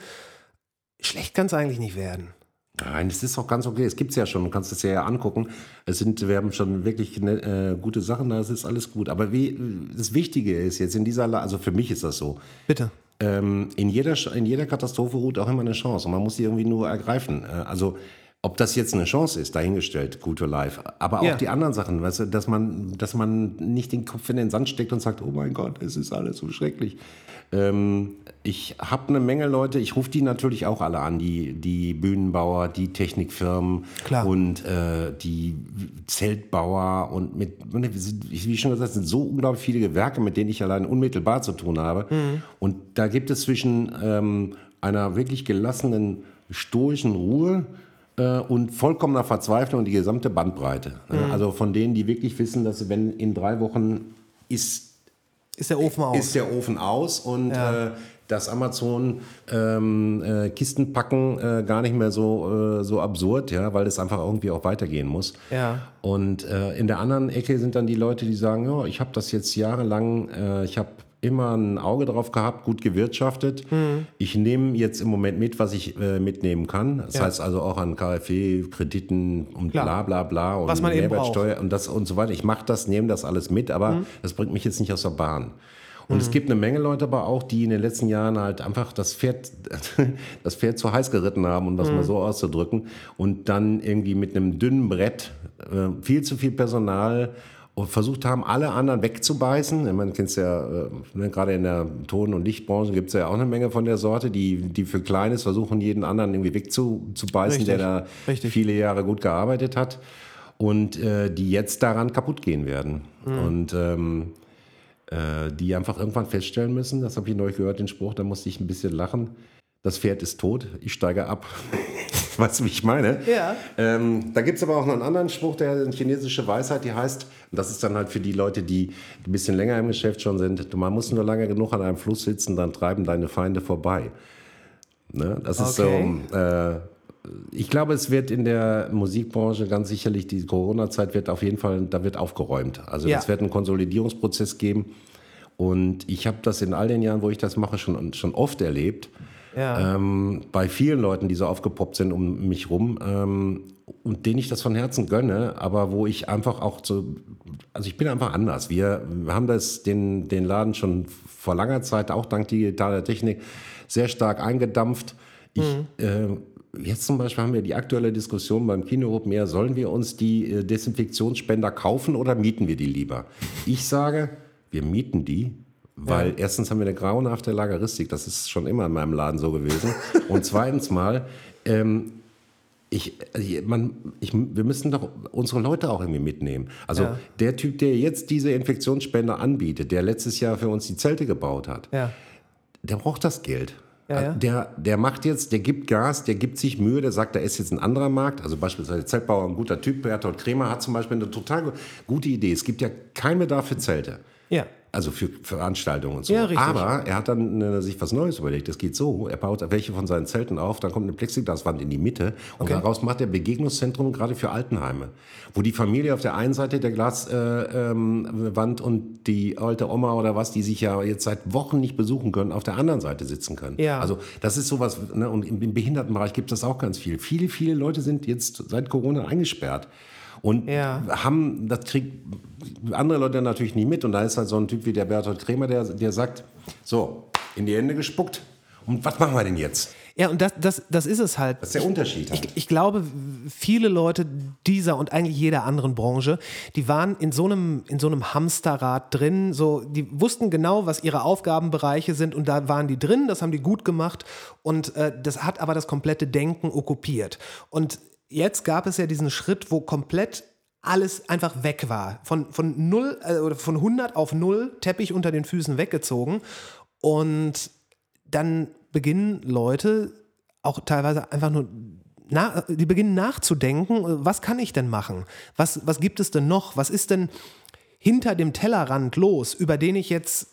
schlecht kann es eigentlich nicht werden. Nein, es ist auch ganz okay. Es gibt es ja schon, du kannst es ja angucken. Es sind, wir haben schon wirklich ne, äh, gute Sachen, da ist alles gut. Aber wie, das Wichtige ist jetzt in dieser, La also für mich ist das so. Bitte. Ähm, in, jeder, in jeder Katastrophe ruht auch immer eine Chance und man muss sie irgendwie nur ergreifen. Äh, also ob das jetzt eine Chance ist, dahingestellt, to Life. Aber auch ja. die anderen Sachen, weißt du, dass man, dass man nicht den Kopf in den Sand steckt und sagt, oh mein Gott, es ist alles so schrecklich. Ähm, ich habe eine Menge Leute, ich rufe die natürlich auch alle an, die, die Bühnenbauer, die Technikfirmen Klar. und äh, die Zeltbauer und mit, wie schon gesagt, sind so unglaublich viele Gewerke, mit denen ich allein unmittelbar zu tun habe. Mhm. Und da gibt es zwischen ähm, einer wirklich gelassenen, stoischen Ruhe, und vollkommener Verzweiflung die gesamte Bandbreite. Mhm. Also von denen, die wirklich wissen, dass wenn in drei Wochen ist ist der Ofen aus. Ist der Ofen aus und ja. äh, das Amazon ähm, äh, Kisten packen äh, gar nicht mehr so, äh, so absurd, ja, weil es einfach irgendwie auch weitergehen muss. Ja. Und äh, in der anderen Ecke sind dann die Leute, die sagen, ja, ich habe das jetzt jahrelang, äh, ich habe immer ein Auge drauf gehabt, gut gewirtschaftet. Mhm. Ich nehme jetzt im Moment mit, was ich äh, mitnehmen kann. Das ja. heißt also auch an KfW, Krediten und Klar. bla bla bla und was man Mehrwertsteuer und das und so weiter. Ich mache das, nehme das alles mit, aber mhm. das bringt mich jetzt nicht aus der Bahn. Und mhm. es gibt eine Menge Leute aber auch, die in den letzten Jahren halt einfach das Pferd, (laughs) das Pferd zu heiß geritten haben, um das mhm. mal so auszudrücken, und dann irgendwie mit einem dünnen Brett äh, viel zu viel Personal und versucht haben, alle anderen wegzubeißen. Man kennt es ja, äh, ne, gerade in der Ton- und Lichtbranche gibt es ja auch eine Menge von der Sorte, die, die für Kleines versuchen, jeden anderen irgendwie wegzubeißen, der da Richtig. viele Jahre gut gearbeitet hat und äh, die jetzt daran kaputt gehen werden. Mhm. Und ähm, äh, die einfach irgendwann feststellen müssen, das habe ich neulich gehört, den Spruch, da musste ich ein bisschen lachen, das Pferd ist tot, ich steige ab. (laughs) weißt du, wie ich meine? Ja. Ähm, da gibt es aber auch noch einen anderen Spruch, der eine chinesische Weisheit, die heißt, und das ist dann halt für die Leute, die ein bisschen länger im Geschäft schon sind, man muss nur lange genug an einem Fluss sitzen, dann treiben deine Feinde vorbei. Ne? Das ist okay. so. Äh, ich glaube, es wird in der Musikbranche ganz sicherlich, die Corona-Zeit wird auf jeden Fall, da wird aufgeräumt. Also ja. es wird einen Konsolidierungsprozess geben. Und ich habe das in all den Jahren, wo ich das mache, schon, schon oft erlebt ja. ähm, bei vielen Leuten, die so aufgepoppt sind um mich rum ähm, und denen ich das von Herzen gönne, aber wo ich einfach auch so, also ich bin einfach anders. Wir, wir haben das, den, den Laden schon vor langer Zeit, auch dank digitaler Technik, sehr stark eingedampft. Ich, mhm. äh, Jetzt zum Beispiel haben wir die aktuelle Diskussion beim Kino mehr, sollen wir uns die äh, Desinfektionsspender kaufen oder mieten wir die lieber? Ich sage, wir mieten die, weil ja. erstens haben wir eine grauenhafte Lageristik, das ist schon immer in meinem Laden so gewesen. Und zweitens mal, ähm, ich, man, ich, wir müssen doch unsere Leute auch irgendwie mitnehmen. Also ja. der Typ, der jetzt diese Infektionsspender anbietet, der letztes Jahr für uns die Zelte gebaut hat, ja. der braucht das Geld. Ja, ja. Der, der macht jetzt, der gibt Gas, der gibt sich Mühe, der sagt, da ist jetzt ein anderer Markt. Also beispielsweise Zeltbauer, ein guter Typ, Bertolt Kremer hat zum Beispiel eine total gute Idee. Es gibt ja keinen Bedarf für Zelte. Ja. Also für Veranstaltungen und so. Ja, richtig. Aber er hat dann äh, sich was Neues überlegt. Das geht so: Er baut welche von seinen Zelten auf, dann kommt eine Plexiglaswand in die Mitte und okay. daraus macht er Begegnungszentrum gerade für Altenheime, wo die Familie auf der einen Seite der Glaswand äh, ähm, und die alte Oma oder was, die sich ja jetzt seit Wochen nicht besuchen können, auf der anderen Seite sitzen können. Ja. Also das ist sowas. Ne? Und im Behindertenbereich gibt es das auch ganz viel. Viele, viele Leute sind jetzt seit Corona eingesperrt und ja. haben, das kriegt andere Leute natürlich nie mit. Und da ist halt so ein Typ wie der Bertolt Kremer, der, der sagt, so, in die Hände gespuckt. Und was machen wir denn jetzt? Ja, und das, das, das ist es halt. Das ist der Unterschied. Halt. Ich, ich, glaube, viele Leute dieser und eigentlich jeder anderen Branche, die waren in so einem, in so einem Hamsterrad drin. So, die wussten genau, was ihre Aufgabenbereiche sind und da waren die drin, das haben die gut gemacht und äh, das hat aber das komplette Denken okkupiert. Und jetzt gab es ja diesen Schritt, wo komplett alles einfach weg war. Von, von, 0, äh, von 100 auf 0, Teppich unter den Füßen weggezogen. Und dann beginnen Leute auch teilweise einfach nur, na, die beginnen nachzudenken, was kann ich denn machen? Was, was gibt es denn noch? Was ist denn hinter dem Tellerrand los, über den ich jetzt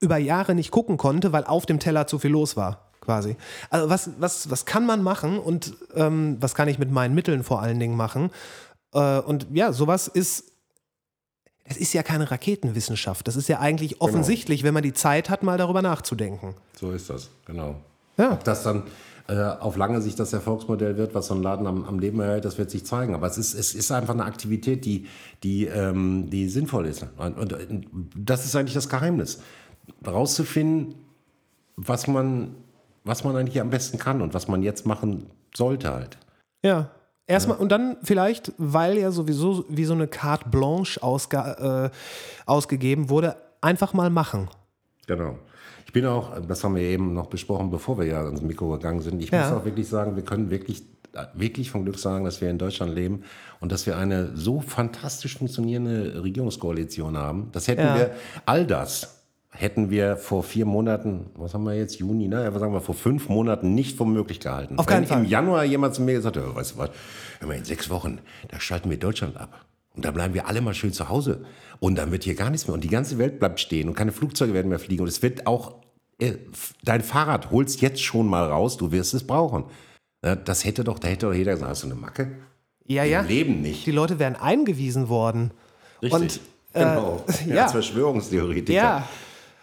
über Jahre nicht gucken konnte, weil auf dem Teller zu viel los war? Quasi. Also was, was, was kann man machen und ähm, was kann ich mit meinen Mitteln vor allen Dingen machen? Äh, und ja, sowas ist, es ist ja keine Raketenwissenschaft. Das ist ja eigentlich genau. offensichtlich, genau. wenn man die Zeit hat, mal darüber nachzudenken. So ist das, genau. Ja. Ob das dann äh, auf lange Sicht das Erfolgsmodell wird, was so ein Laden am, am Leben erhält, das wird sich zeigen. Aber es ist, es ist einfach eine Aktivität, die, die, ähm, die sinnvoll ist. Und, und, und das ist eigentlich das Geheimnis. Rauszufinden, was man, was man eigentlich am besten kann und was man jetzt machen sollte halt. Ja. Erstmal, ja. und dann vielleicht, weil ja sowieso wie so eine Carte Blanche ausge, äh, ausgegeben wurde, einfach mal machen. Genau. Ich bin auch, das haben wir eben noch besprochen, bevor wir ja ans Mikro gegangen sind. Ich ja. muss auch wirklich sagen, wir können wirklich, wirklich von Glück sagen, dass wir in Deutschland leben und dass wir eine so fantastisch funktionierende Regierungskoalition haben. Das hätten ja. wir, all das hätten wir vor vier Monaten, was haben wir jetzt, Juni, ne? Was sagen wir, vor fünf Monaten nicht für möglich gehalten. Auf keinen Wenn Fall. im Januar jemand zu mir gesagt hat, weißt du was, in sechs Wochen, da schalten wir Deutschland ab. Und da bleiben wir alle mal schön zu Hause. Und dann wird hier gar nichts mehr. Und die ganze Welt bleibt stehen und keine Flugzeuge werden mehr fliegen. Und es wird auch, äh, dein Fahrrad holst jetzt schon mal raus, du wirst es brauchen. Das hätte doch, da hätte doch jeder gesagt, hast du eine Macke? Ja, ja. Im Leben nicht. Die Leute wären eingewiesen worden. Richtig. Und, äh, genau. (laughs) Ja. ja. Verschwörungstheoretiker. Ja.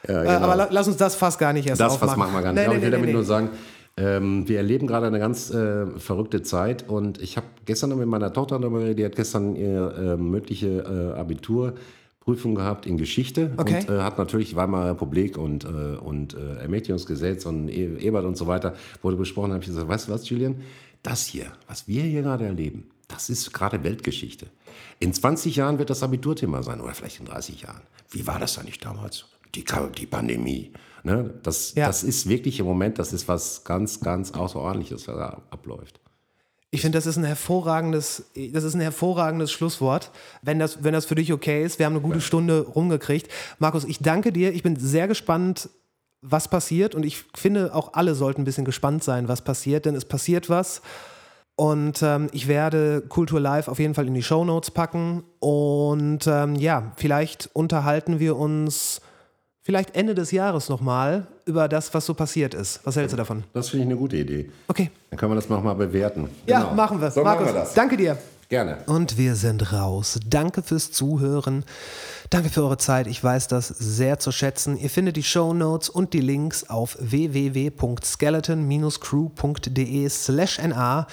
Ja genau. äh, aber lass uns das fast gar nicht erst Das aufmachen. fast machen wir gar nicht. Nee, nee, ich will nee, damit nur sagen, ähm, wir erleben gerade eine ganz äh, verrückte Zeit und ich habe gestern noch mit meiner Tochter darüber geredet, die hat gestern ihr äh, mündliche äh, Abiturprüfung gehabt in Geschichte okay. und äh, hat natürlich Weimarer Republik und, äh, und äh, Ermächtigungsgesetz und e Ebert und so weiter wurde besprochen. Da habe ich gesagt, weißt du was, Julian? Das hier, was wir hier gerade erleben, das ist gerade Weltgeschichte. In 20 Jahren wird das Abiturthema sein oder vielleicht in 30 Jahren. Wie war das eigentlich damals? Die, die Pandemie. Ne? Das, ja. das ist wirklich im Moment, das ist was ganz, ganz Außerordentliches, was da abläuft. Ich finde, das ist ein hervorragendes, das ist ein hervorragendes Schlusswort. Wenn das, wenn das für dich okay ist, wir haben eine gute ja. Stunde rumgekriegt. Markus, ich danke dir. Ich bin sehr gespannt, was passiert. Und ich finde, auch alle sollten ein bisschen gespannt sein, was passiert, denn es passiert was. Und ähm, ich werde Kultur Live auf jeden Fall in die Show Notes packen. Und ähm, ja, vielleicht unterhalten wir uns vielleicht Ende des Jahres nochmal über das, was so passiert ist. Was hältst du davon? Das finde ich eine gute Idee. Okay. Dann können wir das nochmal bewerten. Ja, genau. machen wir. So Markus, machen wir das. Danke dir. Gerne. Und wir sind raus. Danke fürs Zuhören. Danke für eure Zeit. Ich weiß das sehr zu schätzen. Ihr findet die Show Notes und die Links auf www.skeleton-crew.de slash na.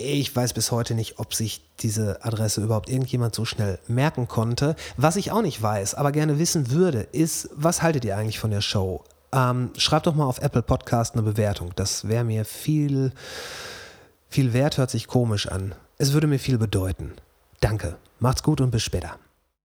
Ich weiß bis heute nicht, ob sich diese Adresse überhaupt irgendjemand so schnell merken konnte. Was ich auch nicht weiß, aber gerne wissen würde, ist, was haltet ihr eigentlich von der Show? Ähm, schreibt doch mal auf Apple Podcast eine Bewertung. Das wäre mir viel, viel wert, hört sich komisch an. Es würde mir viel bedeuten. Danke, macht's gut und bis später.